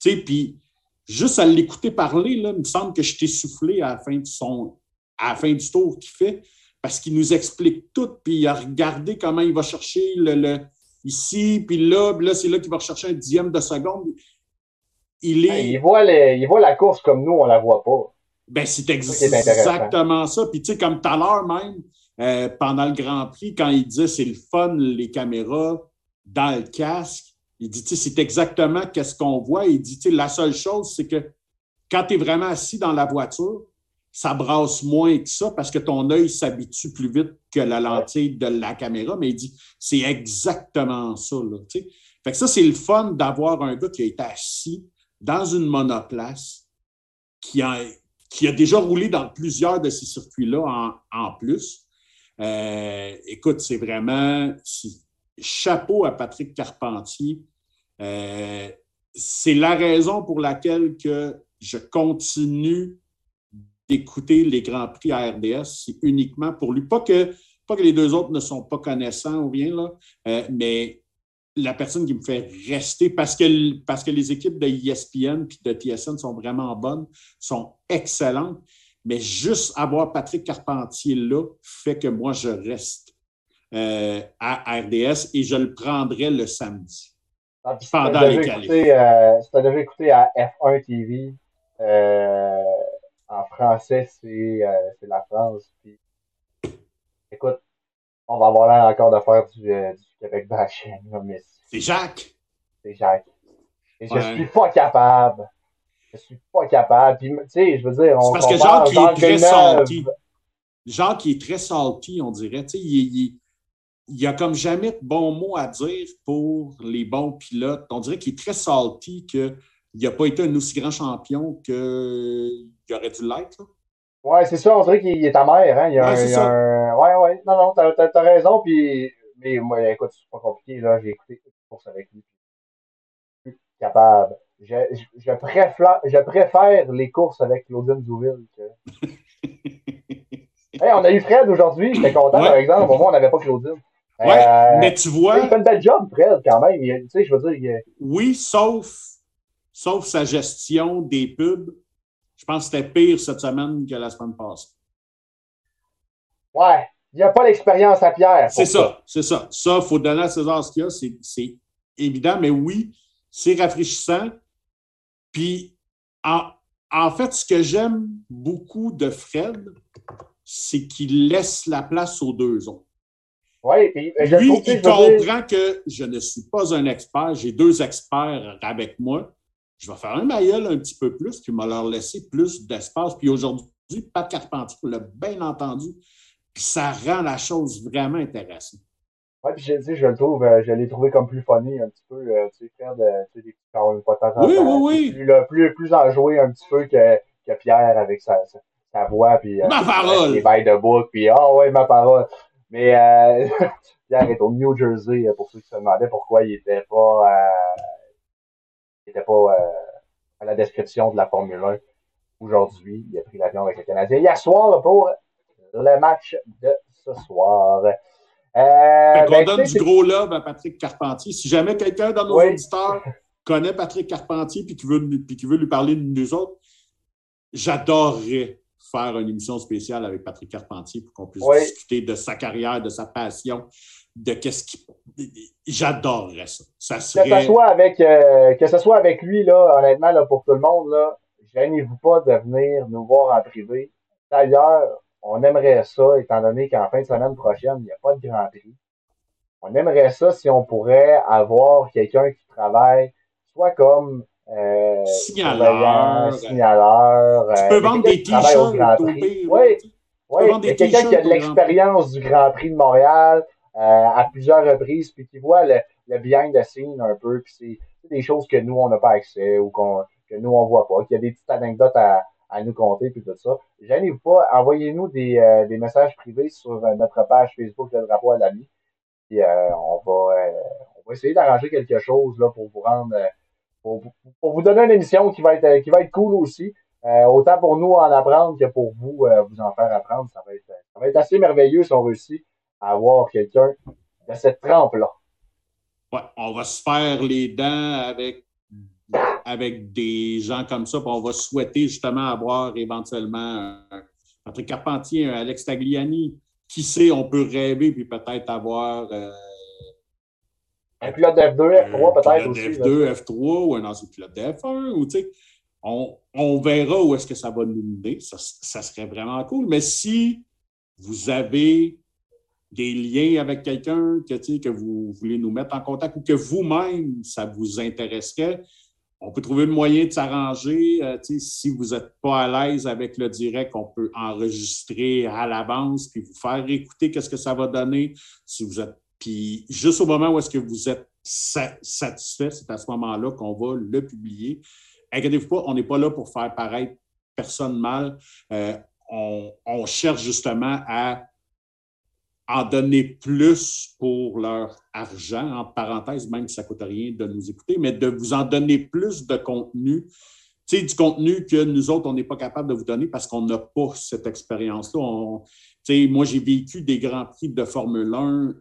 Tu sais, puis juste à l'écouter parler, là, il me semble que je t'ai soufflé à la fin du tour qu'il fait, parce qu'il nous explique tout, puis il a regardé comment il va chercher le, ici, puis là, puis là, c'est là qu'il va rechercher un dixième de seconde. Il, est... il, voit il voit la course comme nous, on la voit pas. Ben, c'est exactement ça. Puis, tu sais, comme tout à l'heure même, euh, pendant le Grand Prix, quand il disait c'est le fun, les caméras dans le casque, il dit, tu sais, c'est exactement qu'est-ce qu'on voit. Il dit, tu sais, la seule chose, c'est que quand tu es vraiment assis dans la voiture, ça brasse moins que ça parce que ton œil s'habitue plus vite que la lentille de la caméra. Mais il dit, c'est exactement ça, là. Fait que ça, c'est le fun d'avoir un gars qui a été assis dans une monoplace, qui a, qui a déjà roulé dans plusieurs de ces circuits-là en, plus. Euh, écoute, c'est vraiment chapeau à Patrick Carpentier. Euh, c'est la raison pour laquelle que je continue d'écouter les Grands Prix à RDS. C'est uniquement pour lui. Pas que, pas que les deux autres ne sont pas connaissants ou rien, là, euh, mais la personne qui me fait rester parce que, parce que les équipes de ESPN et de TSN sont vraiment bonnes, sont excellentes. Mais juste avoir Patrick Carpentier là fait que moi, je reste euh, à RDS et je le prendrai le samedi. Ah, pendant les écouter, euh, si tu as déjà écouté à F1 TV, euh, en français, c'est la France. écoute, on va avoir l'air encore de faire du, euh, du Québec bashing. Mais c'est Jacques? C'est Jacques. Et je suis pas capable. Je suis pas capable. Puis, tu sais, je veux dire, on. C'est parce que Jacques, il est très senti. genre qui est très salty, on dirait. Tu sais, il, il, il, a comme jamais de bons mots à dire pour les bons pilotes. On dirait qu'il est très salty, qu'il n'a pas été un aussi grand champion qu'il aurait dû l'être. Ouais, c'est ça, on dirait qu'il est amer, hein. Il y a, ouais, un, un, Ouais, ouais, non, non, t'as as, raison, puis. Mais moi, écoute, c'est pas compliqué, là. J'ai écouté toute course avec lui. Capable. Je, je, je, préfère, je préfère les courses avec Claudine Douville que. <laughs> hey, on a eu Fred aujourd'hui, j'étais content, ouais. par exemple. Au moins, on n'avait pas Claudine. Ouais, euh, mais tu vois. Il fait un bel job, Fred, quand même. Tu sais, je veux dire. Il... Oui, sauf, sauf sa gestion des pubs je pense que c'était pire cette semaine que la semaine passée. Ouais. Il n'y a pas l'expérience à Pierre. C'est ça, c'est ça. Ça, il faut donner à César ce qu'il y a. C'est évident, mais oui, c'est rafraîchissant. Puis, en, en fait, ce que j'aime beaucoup de Fred, c'est qu'il laisse la place aux deux autres. Oui, puis Lui, il comprend que je ne suis pas un expert. J'ai deux experts avec moi je vais faire un mailleul un petit peu plus, puis m'a leur laissé plus d'espace. Puis aujourd'hui, Pat Carpentier l'a bien entendu, puis ça rend la chose vraiment intéressante. Oui, puis dit, je le trouve, euh, je l'ai trouvé comme plus funny un petit peu, euh, tu sais, faire de, tu sais, des petits pas Oui, oui, oui. Plus, là, plus, plus enjoué un petit peu que, que Pierre avec sa, sa, sa voix, puis. Euh, ma parole! Les bails de bouc, puis, ah oh, ouais, ma parole. Mais, euh, <laughs> Pierre est au New Jersey, pour ceux qui se demandaient pourquoi il était pas, n'était pas euh, à la description de la Formule 1 aujourd'hui. Il a pris l'avion avec le Canadien hier soir pour le match de ce soir. Euh, on ben, donne du gros love à Patrick Carpentier. Si jamais quelqu'un dans nos oui. auditeurs <laughs> connaît Patrick Carpentier et qui veut, qui veut lui parler de nous autres, j'adorerais faire une émission spéciale avec Patrick Carpentier pour qu'on puisse oui. discuter de sa carrière, de sa passion, de qu'est-ce qui. J'adorerais ça. ça serait... que, ce soit avec, euh, que ce soit avec lui, là, honnêtement, là, pour tout le monde, là, gênez-vous pas de venir nous voir en privé. D'ailleurs, on aimerait ça, étant donné qu'en fin de semaine prochaine, il n'y a pas de Grand Prix. On aimerait ça si on pourrait avoir quelqu'un qui travaille soit comme euh, signaleur, signaleur. Tu peux euh, vendre des t-shirts. Oui, oui. quelqu'un qui a de l'expérience du Grand Prix de Montréal, à plusieurs reprises, puis qui voit le, le behind the scene un peu, puis c'est des choses que nous, on n'a pas accès ou qu'on que nous, on voit pas, qu'il y a des petites anecdotes à, à nous compter, puis tout ça. Gênez-vous pas, envoyez-nous des, euh, des messages privés sur euh, notre page Facebook Le Drapeau à l'ami. Puis euh, on, va, euh, on va essayer d'arranger quelque chose là, pour vous rendre, pour, pour, vous donner une émission qui va être, qui va être cool aussi. autant pour nous en apprendre que pour vous vous en faire apprendre. Ça va être, ça va être assez merveilleux si on réussit avoir quelqu'un de cette trempe-là. Ouais, on va se faire les dents avec, avec des gens comme ça, puis on va souhaiter justement avoir éventuellement un Patrick Carpentier, un Alex Tagliani. Qui sait, on peut rêver puis peut-être avoir. Euh, un pilote de F2, F3 peut-être aussi. F2, là. F3 ou un ancien pilote de F1. Ou, on, on verra où est-ce que ça va nous mener. Ça, ça serait vraiment cool. Mais si vous avez des liens avec quelqu'un que, vous voulez nous mettre en contact ou que vous-même, ça vous intéresserait, on peut trouver le moyen de s'arranger. Euh, si vous n'êtes pas à l'aise avec le direct, on peut enregistrer à l'avance puis vous faire écouter qu'est-ce que ça va donner. Si vous êtes puis juste au moment où est-ce que vous êtes satisfait, c'est à ce moment-là qu'on va le publier. Inquiétez-vous pas, on n'est pas là pour faire paraître personne mal. Euh, on cherche justement à en donner plus pour leur argent, en parenthèse, même si ça ne coûte rien de nous écouter, mais de vous en donner plus de contenu. Tu sais, du contenu que nous autres, on n'est pas capable de vous donner parce qu'on n'a pas cette expérience-là. Moi, j'ai vécu des grands prix de Formule 1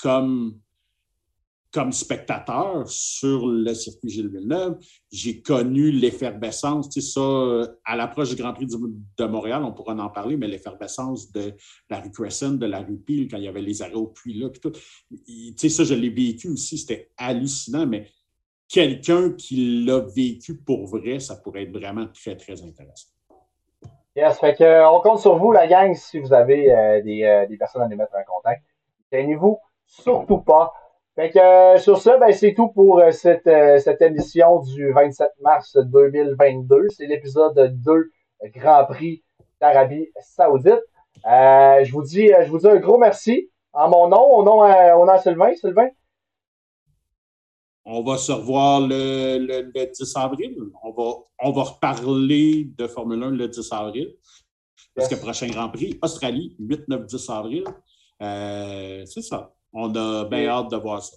comme comme spectateur sur le circuit Gilles Villeneuve, j'ai connu l'effervescence, tu sais, ça, à l'approche du Grand Prix de Montréal, on pourra en parler, mais l'effervescence de la rue Crescent, de la rue Peel, quand il y avait les arrêts au puits là, puis tout. Tu sais, ça, je l'ai vécu aussi, c'était hallucinant, mais quelqu'un qui l'a vécu pour vrai, ça pourrait être vraiment très, très intéressant. Yes, fait que, euh, on compte sur vous, la gang, si vous avez euh, des, euh, des, personnes à nous mettre en contact. Tenez-vous surtout pas fait que, euh, sur ça, ben, c'est tout pour euh, cette, euh, cette émission du 27 mars 2022. C'est l'épisode 2 Grand Prix d'Arabie Saoudite. je vous dis, je vous dis un gros merci en mon nom, au nom, au nom de Sylvain. Sylvain? On va se revoir le, le, 10 avril. On va, on va reparler de Formule 1 le 10 avril. Parce que prochain Grand Prix, Australie, 8, 9, 10 avril. C'est ça. On a bien hâte de voir ça.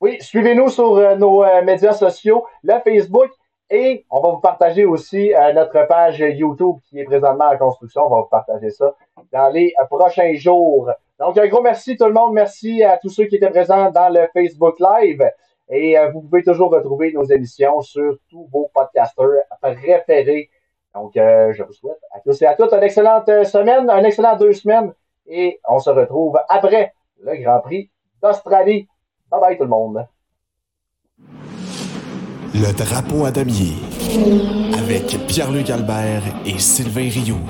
Oui, suivez-nous sur euh, nos euh, médias sociaux, le Facebook, et on va vous partager aussi notre page YouTube qui est présentement en construction. On va vous partager ça dans les prochains jours. Donc, un gros merci tout le monde. Merci à tous ceux qui étaient présents dans le Facebook Live. Et euh, vous pouvez toujours retrouver nos émissions sur tous vos podcasters préférés. Donc, euh, je vous souhaite à tous et à toutes une excellente euh, semaine, un excellent deux semaines. Et on se retrouve après le Grand Prix d'Australie. Bye bye tout le monde. Le drapeau à damier avec Pierre-Luc Albert et Sylvain Rioux.